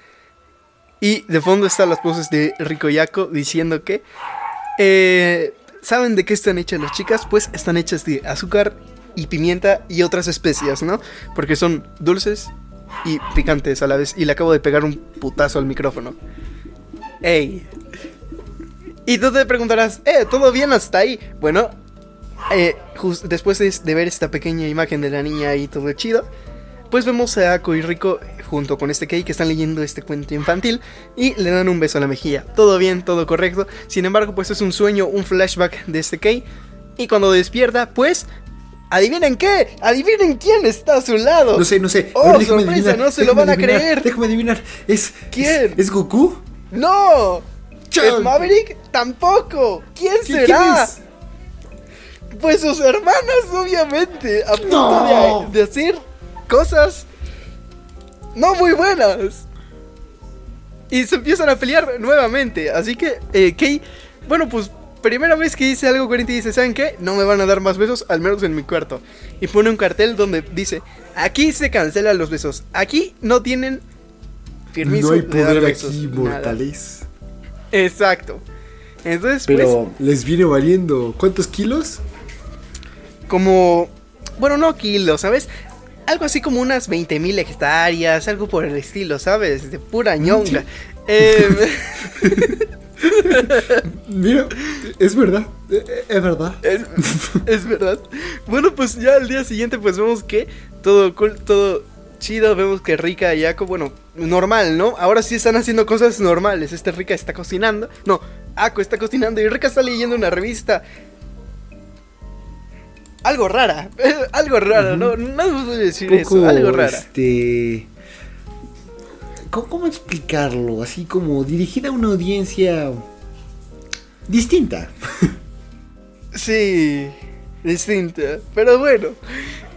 y de fondo están las voces de Rico Yaco diciendo que eh, ¿saben de qué están hechas las chicas? Pues están hechas de azúcar y pimienta y otras especias, ¿no? Porque son dulces y picantes a la vez y le acabo de pegar un putazo al micrófono. ¡Ey! Y tú te preguntarás, ¿eh? ¿Todo bien hasta ahí? Bueno, eh, después de, de ver esta pequeña imagen de la niña y todo chido, pues vemos a Ako y Rico junto con este Kei que están leyendo este cuento infantil y le dan un beso a la mejilla. Todo bien, todo correcto. Sin embargo, pues es un sueño, un flashback de este Kei. Y cuando despierta, pues... ¿Adivinen qué? ¿Adivinen quién está a su lado? No sé, no sé. Oh, sorpresa, adivinar, no se lo van a creer. Déjame adivinar. Es. ¿Quién? ¿Es, es Goku? ¡No! ¿Es Maverick? Tampoco. ¿Quién ¿Quién- será? quién es? Pues sus hermanas, obviamente, a punto No. de, de hacer cosas no muy buenas. Y se empiezan a pelear nuevamente. Así que, eh, Kei, bueno, pues primera vez que dice algo coherente y dice, ¿saben qué? No me van a dar más besos, al menos en mi cuarto. Y pone un cartel donde dice, aquí se cancelan los besos. Aquí no tienen permiso no hay de dar poder besos. aquí, mortales. Exacto. Entonces, pues, Pero les viene valiendo. ¿Cuántos kilos? como, bueno, no kilos, ¿sabes? Algo así como unas 20.000 hectáreas, algo por el estilo, ¿sabes? De pura ñonga. Eh, Mira, es verdad. eh, eh, Es verdad. es, es verdad. Bueno, pues ya al día siguiente pues vemos que todo cool, todo chido, vemos que Rika y Ako, bueno, normal, ¿no? Ahora sí están haciendo cosas normales. Este Rika está cocinando, no, Ako está cocinando y Rika está leyendo una revista. Algo rara, algo raro, ¿no? No voy a decir eso, algo rara. Este. ¿Cómo, explicarlo? Así como dirigida a una audiencia distinta. Sí, distinta. Pero bueno,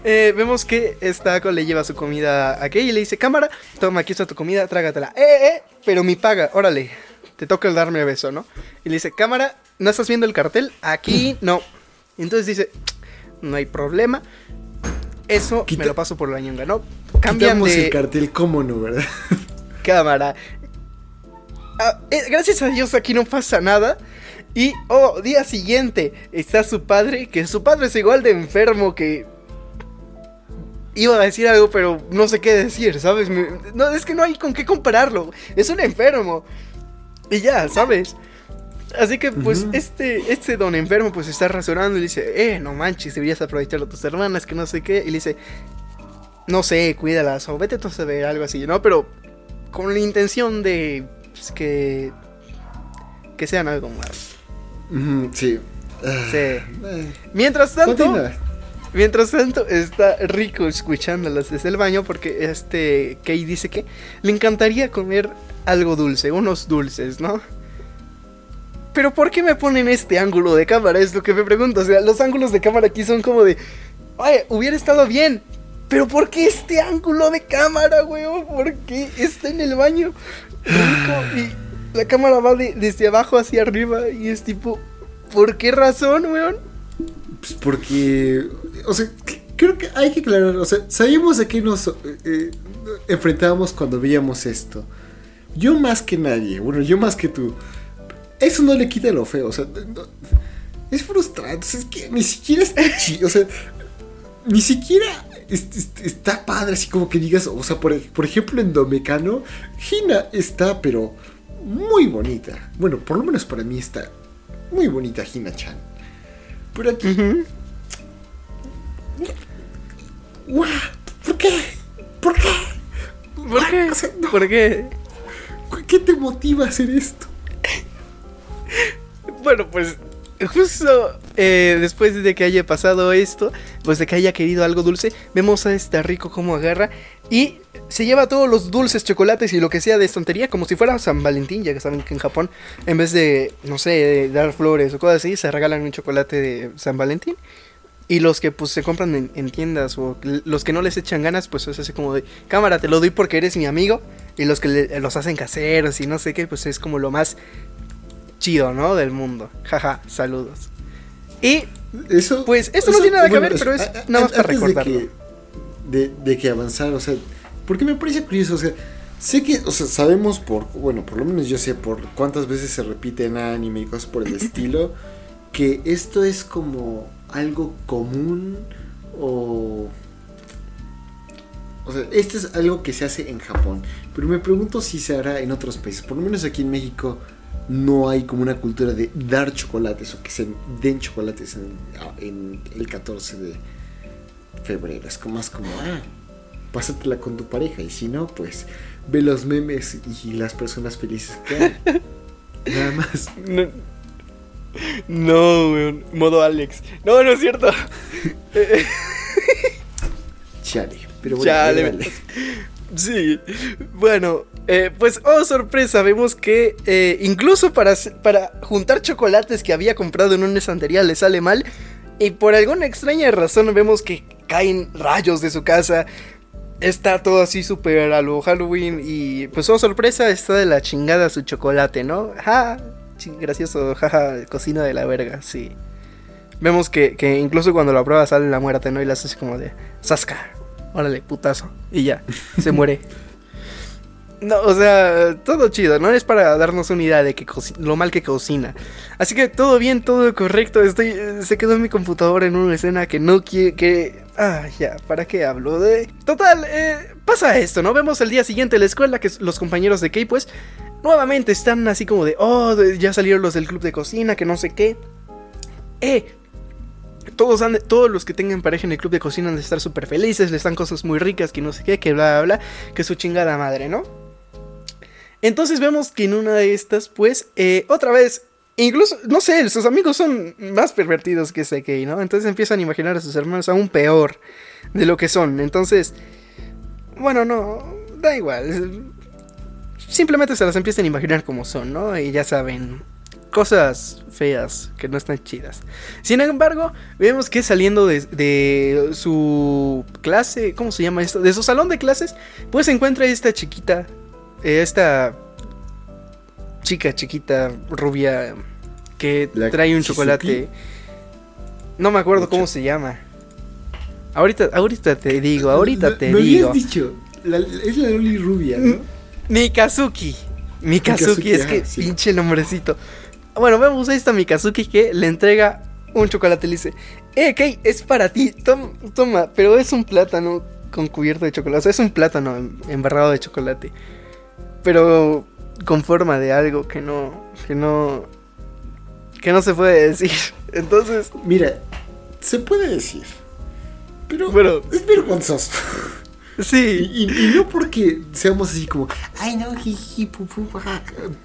eh, vemos que esta Ako le lleva su comida a Kei y le dice: Cámara, toma, aquí está tu comida, trágatela. Eh, eh, pero mi paga, órale, te toca el darme beso, ¿no? Y le dice: Cámara, ¿no estás viendo el cartel? Aquí no. Y entonces dice: No hay problema. Eso Quita- me lo paso por la ñonga, ¿no? Cambian de el cartel, ¿cómo no, verdad? cámara. Ah, eh, gracias a Dios aquí no pasa nada. Y, oh, día siguiente está su padre, que su padre es igual de enfermo que... Iba a decir algo, pero no sé qué decir, ¿sabes? Me- no, es que no hay con qué compararlo. Es un enfermo. Y ya, ¿sabes? Así que, pues, este, este don enfermo, pues, está razonando y dice, eh, no manches, deberías aprovechar a tus hermanas, que no sé qué. Y le dice, no sé, cuídalas o vete tú a saber algo así, ¿no? Pero con la intención de pues, que que sean algo más. Ujú, sí. Ah, Sí. eh, Mientras tanto, continúa. Mientras tanto, está rico escuchándolas desde el baño porque este Kay dice que le encantaría comer algo dulce, unos dulces, ¿no? Pero ¿por qué me ponen este ángulo de cámara? Es lo que me pregunto. O sea, los ángulos de cámara aquí son como de... Oye, hubiera estado bien. Pero ¿por qué este ángulo de cámara, weón? ¿Por qué está en el baño? Y la cámara va de- desde abajo hacia arriba y es tipo... ¿Por qué razón, weón? Pues porque, o sea, creo que hay que aclarar, o sea, sabíamos a qué nos eh, eh, enfrentábamos cuando veíamos esto. Yo más que nadie, bueno, yo más que tú. Eso no le quita lo feo, o sea, no- es frustrante, es que ni siquiera está chido, o sea, ni siquiera es- es- está padre, así como que digas, o sea, por, por ejemplo en Domecano, Hina está, pero muy bonita. Bueno, por lo menos para mí está muy bonita Hina-chan. Pero aquí. ¡Guau! ¿Por qué? ¿Por qué? ¿Por qué? O sea, no. ¿Por qué? ¿Qué te motiva a hacer esto? Bueno, pues justo eh, después de que haya pasado esto, pues de que haya querido algo dulce, vemos a este rico como agarra y se lleva todos los dulces, chocolates y lo que sea de tontería, como si fuera San Valentín, ya que saben que en Japón, en vez de, no sé, dar flores o cosas así, se regalan un chocolate de San Valentín. Y los que pues se compran en, en tiendas o los que no les echan ganas, pues es así como de cámara, te lo doy porque eres mi amigo. Y los que los hacen caseros y no sé qué, pues es como lo más chido, ¿no? Del mundo. Jaja, saludos. Y Eso, Pues, esto no tiene nada que ver, pero es a- a- nada más para antes de recordarlo. que- De, de que avanzar, o sea, porque me parece curioso, o sea, sé que, o sea, sabemos por, bueno, por lo menos yo sé por cuántas veces se repite en anime y cosas por el estilo, que esto es como algo común o... O sea, esto es algo que se hace en Japón, pero me pregunto si se hará en otros países, por lo menos aquí en México no hay como una cultura de dar chocolates o que se den chocolates en, en el 14 de febrero. Es como más como, ah, pásatela con tu pareja y si no, pues ve los memes y las personas felices que hay. Nada más. no, no, weón, modo Alex. No, no es cierto. Chale. Pero bueno, Chale. Sí, bueno, eh, pues oh sorpresa, vemos que eh, incluso para, para juntar chocolates que había comprado en una estantería le sale mal y por alguna extraña razón vemos que caen rayos de su casa. Está todo así súper a lo Halloween y pues oh sorpresa está de la chingada su chocolate, ¿no? Ja, gracioso, jaja, cocina de la verga, sí. Vemos que, que incluso cuando lo prueba sale la muerte, ¿no? Y la hace como de Sasca, órale, putazo. Y ya, se muere. No, o sea, todo chido, ¿no? Es para darnos una idea de que lo mal que cocina. Así que todo bien, todo correcto. Estoy, eh, se quedó en mi computadora en una escena que no quiere que... Ah, ya, ¿para qué hablo? De... Total, eh, pasa esto, ¿no? Vemos el día siguiente en la escuela que los compañeros de Kay, pues, nuevamente están así como de... Oh, ya salieron los del club de cocina, que no sé qué. Eh, todos, han de- todos los que tengan pareja en el club de cocina han de estar súper felices, les dan cosas muy ricas, que no sé qué, que bla, bla, bla, que su chingada madre, ¿no? Entonces vemos que en una de estas, pues, eh, otra vez, incluso, no sé, sus amigos son más pervertidos que Sekei, ¿no? Entonces empiezan a imaginar a sus hermanos aún peor de lo que son. Entonces, bueno, no, da igual. Simplemente se las empiezan a imaginar como son, ¿no? Y ya saben, cosas feas que no están chidas. Sin embargo, vemos que saliendo de, su clase, ¿cómo se llama esto? De su salón de clases, pues se encuentra esta chiquita, esta chica chiquita, rubia, que La trae un Shizuki. chocolate. No me acuerdo Mucho. cómo se llama. Ahorita, ahorita te digo, ahorita te me digo. habías dicho, la- es la Loli rubia, ¿no? Mikazuki. Mikazuki, Mikazuki, es que sí. pinche nombrecito. Bueno, vemos a esta Mikazuki que le entrega un chocolate y le dice, eh, Kei, es para ti, tom- toma, pero es un plátano con cubierto de chocolate, o sea, es un plátano em- embarrado de chocolate, pero con forma de algo que no, que no, que no se puede decir. Entonces, Mira, se puede decir, pero Bueno. es vergonzoso. sí, Y, y- y no porque seamos así como, ay no, jiji, pupu, ja,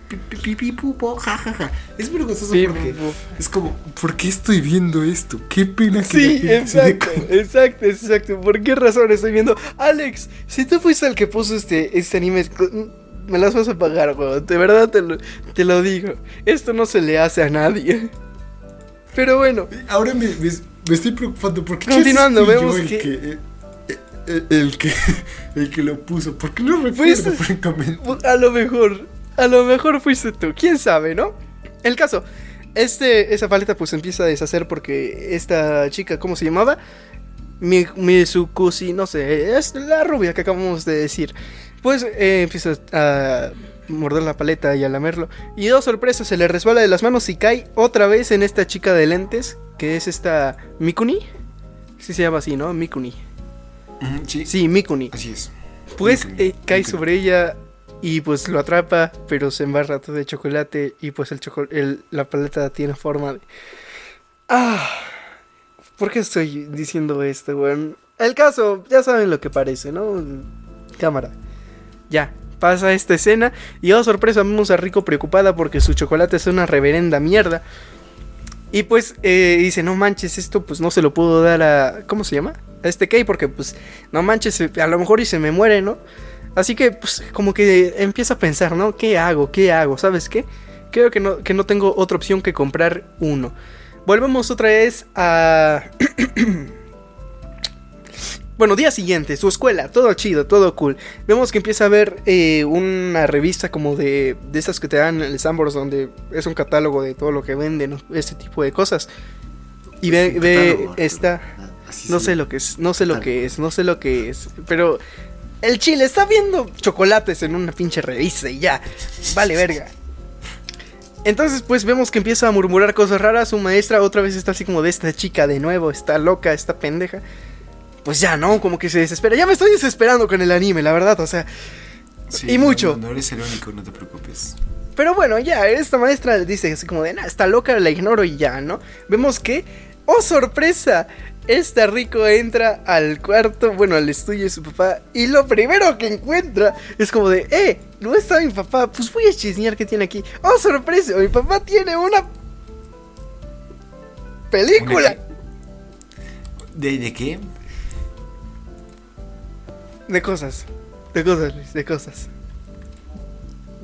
pi, pi, pi, pi, pupo, ja, ja, ja. Es vergonzoso Pi, porque pu, pu. es como, ¿por qué estoy viendo esto? Qué pena que Sí, exacto, exacto, exacto. ¿Por qué razón estoy viendo? Alex, si tú fuiste el que puso este, este anime, me las vas a pagar, weón. De verdad te lo, te lo digo. Esto no se le hace a nadie. Pero bueno, Ahora me, me, me estoy preocupando porque Continuando, yo vemos el que- que, eh, eh, el que el que lo puso. ¿Por qué no recuerdo Fuiste- francamente? a lo mejor, a lo mejor fuiste tú. ¿Quién sabe, no? El caso, este, esa paleta pues empieza a deshacer porque esta chica, ¿cómo se llamaba? Mi, Mizukushi, no sé, es la rubia que acabamos de decir. Pues eh, empieza a morder la paleta y a lamerlo. Y dos sorpresas, se le resbala de las manos y cae otra vez en esta chica de lentes, que es esta Mikuni. Sí se llama así, ¿no? Mikuni. Sí, Sí, Mikuni. así es. Pues Mikuni, eh, cae Mikuni. sobre ella y pues lo atrapa, pero se embarra todo de chocolate y pues el choco- el- la paleta tiene forma de... Ah, ¿por qué estoy diciendo esto, weón? El caso, ya saben lo que parece, ¿no? Cámara. Ya, pasa esta escena y oh sorpresa, vemos a Rico preocupada porque su chocolate es una reverenda mierda. Y pues eh, dice, no manches, esto pues no se lo puedo dar a... ¿Cómo se llama? A este Kei porque pues no manches, se- a lo mejor y se me muere, ¿no? Así que pues como que empieza a pensar, ¿no? ¿Qué hago? ¿Qué hago? ¿Sabes qué? Creo que no, que no tengo otra opción que comprar uno. Volvemos otra vez a... Bueno, día siguiente, su escuela, todo chido, todo cool. Vemos que empieza a ver eh, una revista como de, de esas que te dan en el Sambors, donde es un catálogo de todo lo que venden, este tipo de cosas. Y ve, ve esta, Ah, no sé lo que es, no sé lo que es, no sé lo que es, pero el chile está viendo chocolates en una pinche revista y ya, vale verga. Entonces pues vemos que empieza a murmurar cosas raras, su maestra otra vez está así como de esta chica de nuevo, está loca, está pendeja. Pues ya, ¿no? Como que se desespera. Ya me estoy desesperando con el anime, la verdad, o sea. Sí, y mucho. No, no eres el único, no te preocupes. Pero bueno, ya, esta maestra dice así como de, nah, está loca, la ignoro y ya, ¿no? Vemos que, oh sorpresa, esta rico entra al cuarto, bueno, al estudio de su papá, y lo primero que encuentra es como de, eh, no está mi papá, pues voy a chismear que tiene aquí. Oh sorpresa, mi papá tiene una película. ¿Una ¿De, ¿De qué? De cosas, de cosas, Luis, de cosas.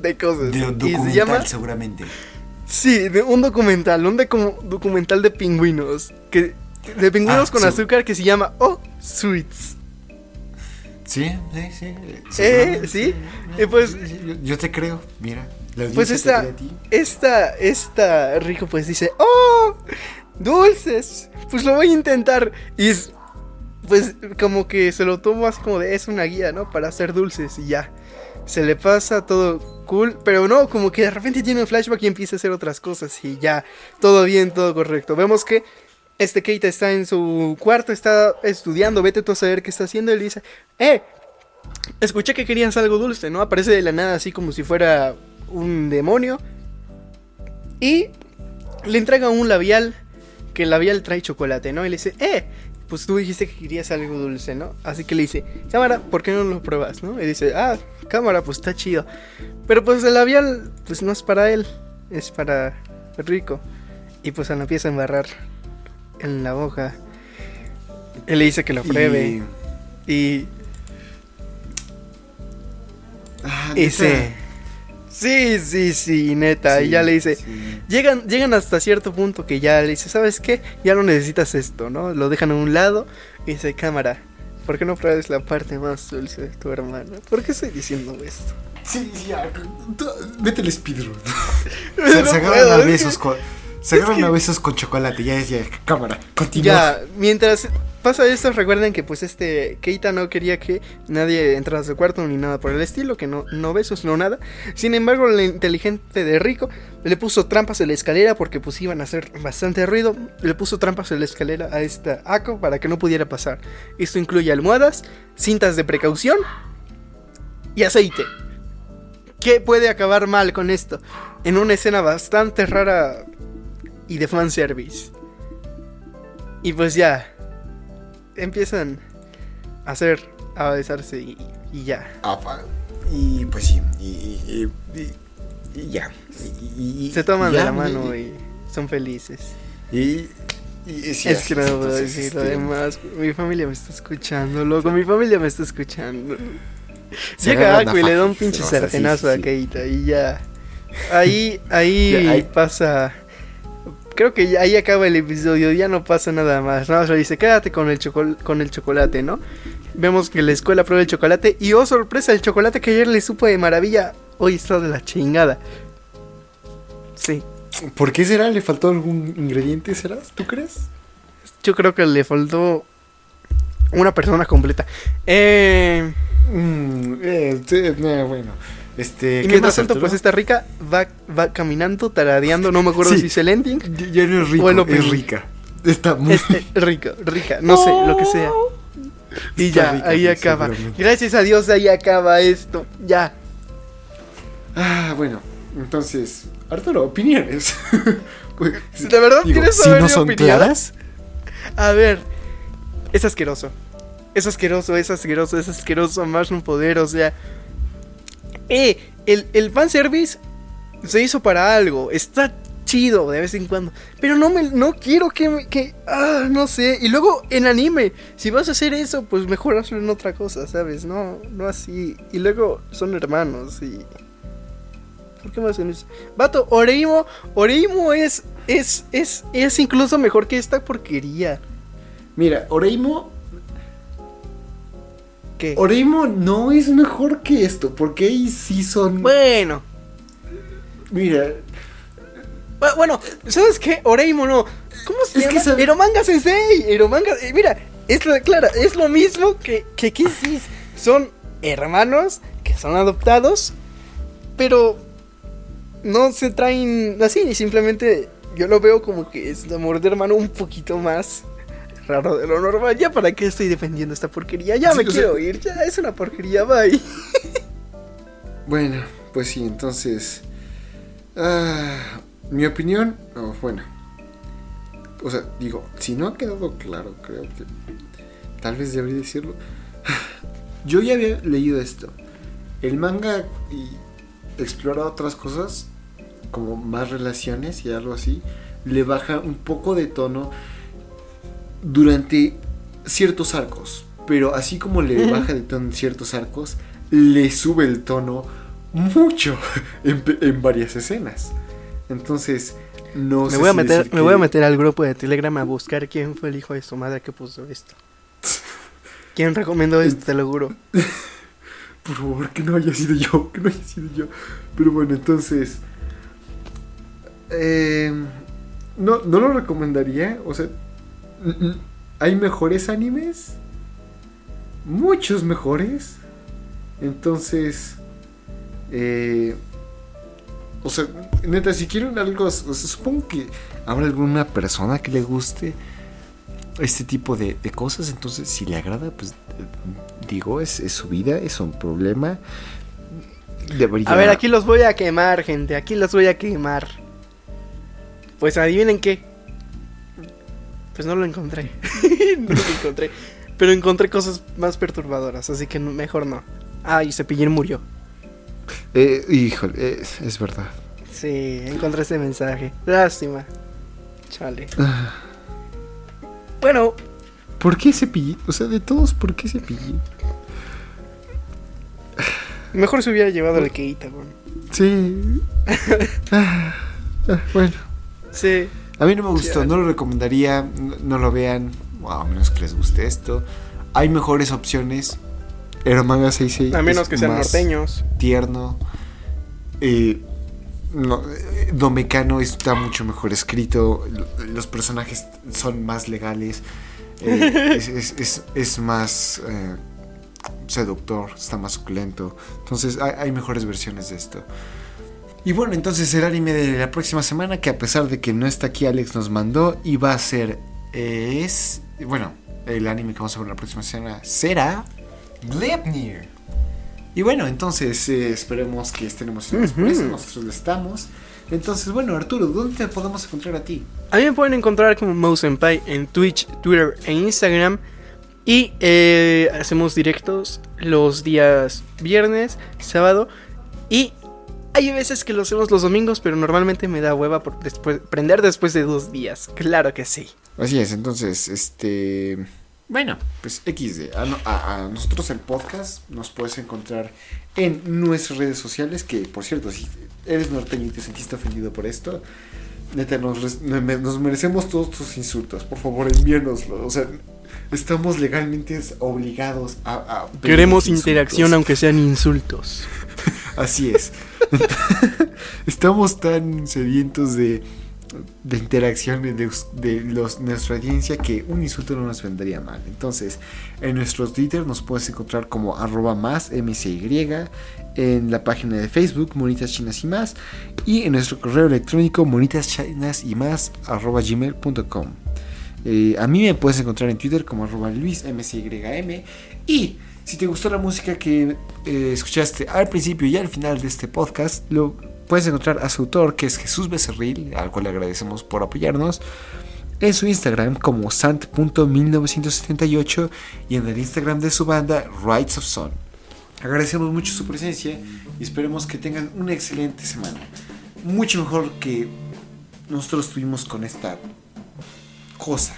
De cosas. De un y se documental, llama... seguramente. Sí, de un documental, un docu- documental de pingüinos. Que, de pingüinos Ah, con sí. azúcar que se llama Oh Sweets. Sí, sí, sí. Eh, sí. Pues- Sí, sí, yo, yo te creo, mira. Pues esta, esta, esta rico pues dice, ¡Oh! Dulces. Pues lo voy a intentar. Y es, pues como que se lo tomo así como de, es una guía, ¿no? Para hacer dulces y ya. Se le pasa todo cool, pero no, como que de repente tiene un flashback y empieza a hacer otras cosas y ya, todo bien, todo correcto. Vemos que este Kate está en su cuarto, está estudiando, vete tú a saber qué está haciendo le dice, ¡Eh! Escuché que querías algo dulce, ¿no? Aparece de la nada así como si fuera un demonio. Y le entrega un labial, que el labial trae chocolate, ¿no? Y le dice, ¡eh! Pues tú dijiste que querías algo dulce, ¿no? Así que le dice, cámara, ¿por qué no lo pruebas, no? Y dice, ah, cámara, pues está chido. Pero pues el labial, pues no es para él, es para Rico. Y pues se lo empieza a embarrar en la boca. Él le dice que lo pruebe. Y- Y Ah, Y neta. Sí. Sí, sí, sí, neta. y ya le dice. sí. Llegan, llegan hasta cierto punto que ya le dice, ¿sabes qué? Ya no necesitas esto, ¿no? Lo dejan a un lado y dice, cámara, ¿por qué no pruebes la parte más dulce de tu hermana? ¿Por qué estoy diciendo esto? Sí, ya. Vete el speedrun. No Se, se agarran a besos con. Se agarran a besos con chocolate. Ya decía, cámara, continúa. Ya, mientras pasa esto, recuerden que pues este Keita no quería que nadie entrara a su cuarto ni nada por el estilo, que no, no besos, no nada. Sin embargo, el inteligente de Rico le puso trampas en la escalera porque pues iban a hacer bastante ruido. Le puso trampas en la escalera a esta Ako para que no pudiera pasar. Esto incluye almohadas, cintas de precaución y aceite. ¿Qué puede acabar mal con esto? En una escena bastante rara y de fanservice. Y pues ya. Empiezan a hacer, a besarse y, y ya. Y pues sí, y, y- y- y ya. Se toman ya, de la mano y, son felices. y- es que no puedo decir lo este, demás. Mi familia me está escuchando, loco. Mi familia me está escuchando. Se Llega Aku y le da un pinche sartenazo a. Keita y ya. Ahí, ahí- pasa. Creo que ahí acaba el episodio, ya no pasa nada más. Nada más le dice, quédate con el, con el chocolate, ¿no? Vemos que la escuela prueba el chocolate y oh sorpresa, el chocolate que ayer le supo de maravilla, hoy está de la chingada. Sí, ¿Por qué será? ¿Le faltó algún ingrediente, será? ¿Tú crees? yo creo que le faltó una persona completa. Eh, Mm, eh, eh, bueno. Este, y ¿qué mientras más, tanto, pues esta rica va, va caminando, taradeando, no me acuerdo Sí. si es el ending. Ya, no es rico, O el es rica. Está muy Es eh, rica, rica, no sé, lo que sea. Y Está ya, rica, ahí acaba. Gracias a Dios, ahí acaba esto. Ya. Ah, bueno, entonces, Arturo, opiniones. Pues, ¿De verdad quieres si no mi son opinión? claras, A ver, es asqueroso. Es asqueroso, es asqueroso, es asqueroso, más no poder, o sea. Eh, el, el fanservice se hizo para algo. Está chido de vez en cuando. Pero no me no quiero que, que ah, no sé. Y luego en anime, si vas a hacer eso, pues mejor hazlo en otra cosa, ¿sabes? No, no así. Y luego son hermanos y. ¿Por qué me hacen eso? Vato, Oreimo, Oreimo es, es, es, es incluso mejor que esta porquería. mira, Oreimo, ¿Qué? Oreimo no es mejor que esto, porque ahí sí son... Bueno, Mira, bu- bueno, ¿sabes qué? Oreimo no. ¿Cómo se Es que llama? sabe- Eromanga Sensei. Eromanga, eh, mira, es lo, claro, es lo mismo que, que. Son hermanos que son adoptados, pero no se traen así, simplemente yo lo veo como que es el amor de hermano un poquito más raro de lo normal. Ya para qué estoy defendiendo esta porquería, ya Sí, me sea- quiero ir, ya es una porquería, bye. bueno, pues sí, entonces... ah, mi opinión, oh, bueno. O sea, digo, si no ha quedado claro, creo que tal vez debería decirlo. Yo ya había leído esto. El manga y explora otras cosas, como más relaciones y algo así, le baja un poco de tono durante ciertos arcos. Pero así como le baja de tono en ciertos arcos, le sube el tono mucho en, varias escenas. Entonces, no Me sé voy, a si meter, decir me voy a meter al grupo de Telegram a buscar quién fue el hijo de su madre que puso esto. ¿Quién recomendó esto? Te lo juro. Por favor, que no haya sido yo, que no haya sido yo. Pero bueno, entonces. eh, no, no lo recomendaría. O sea, hay mejores animes. Muchos mejores. Entonces. eh, o sea, neta, si quieren algo. supongo que habrá alguna persona que le guste este tipo de, cosas. Entonces, si le agrada, pues digo, es, su vida, es un problema. A ver, aquí los voy a quemar, gente. Aquí los voy a quemar. Pues adivinen qué. Pues no lo encontré. no lo encontré. Pero encontré cosas más perturbadoras, así que mejor no. Ah, y Cepillín murió. Eh, híjole, eh, es verdad. Sí, encontré ese mensaje. Lástima. Chale. Ah, Bueno, ¿Por qué cepillín? O sea, de todos, ¿por qué cepillín? mejor se hubiera llevado el Keita. Sí. Ah, ah, bueno. Sí. A mí no me gustó, no lo recomendaría, no, no lo vean, a menos que les guste esto. Hay mejores opciones. Eromanga 66 A menos es que sean norteños. tierno. Eh, no, eh, Domecano está mucho mejor escrito. Los personajes son más legales. eh, es, es- es- es más eh, seductor, está más suculento. Entonces hay, hay mejores versiones de esto. Y bueno, entonces el anime de la próxima semana, que a pesar de que no está aquí, Alex nos mandó, y va a ser. eh, es. Bueno, el anime que vamos a ver la próxima semana será. Gleipnir. Y bueno, entonces eh, esperemos que estén emocionados por eso. Nosotros lo estamos. Entonces, bueno, Arturo, ¿dónde te podemos encontrar a ti? A mí me pueden encontrar como Mouse Senpai en Twitch, Twitter e Instagram. Y eh, hacemos directos los días viernes, sábado y hay veces que lo hacemos los domingos, pero normalmente me da hueva por después, prender después de dos días. Claro que sí. Así es, entonces, este... Bueno, pues XD. A, no- a- a nosotros el podcast nos puedes encontrar en nuestras redes sociales, que por cierto, si eres norteño y te sentiste ofendido por esto, neta, nos, nos merecemos todos tus insultos. Por favor, envíanoslo. O sea, estamos legalmente obligados a... a Queremos insultos. interacción aunque sean insultos. Así es. Estamos tan sedientos de, de interacción de, nuestra audiencia que un insulto no nos vendría mal. Entonces, en nuestro Twitter nos puedes encontrar como arroba más mcy, en la página de Facebook Monitas Chinas y más, y en nuestro correo electrónico monitas chinas y más arroba gmail.com. Eh, a mí me puedes encontrar en Twitter como arroba luis mcym y si te gustó la música que eh, escuchaste al principio y al final de este podcast, lo puedes encontrar a su autor que es Jesús Becerril, al cual le agradecemos por apoyarnos, en su Instagram como sant.1978 y en el Instagram de su banda Rights of Son. Agradecemos mucho su presencia y esperemos que tengan una excelente semana. Mucho mejor que nosotros tuvimos con esta cosa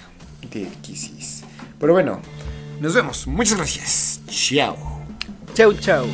de Kisses. Pero bueno, nos vemos. Muchas gracias. Chao. Chau, chau.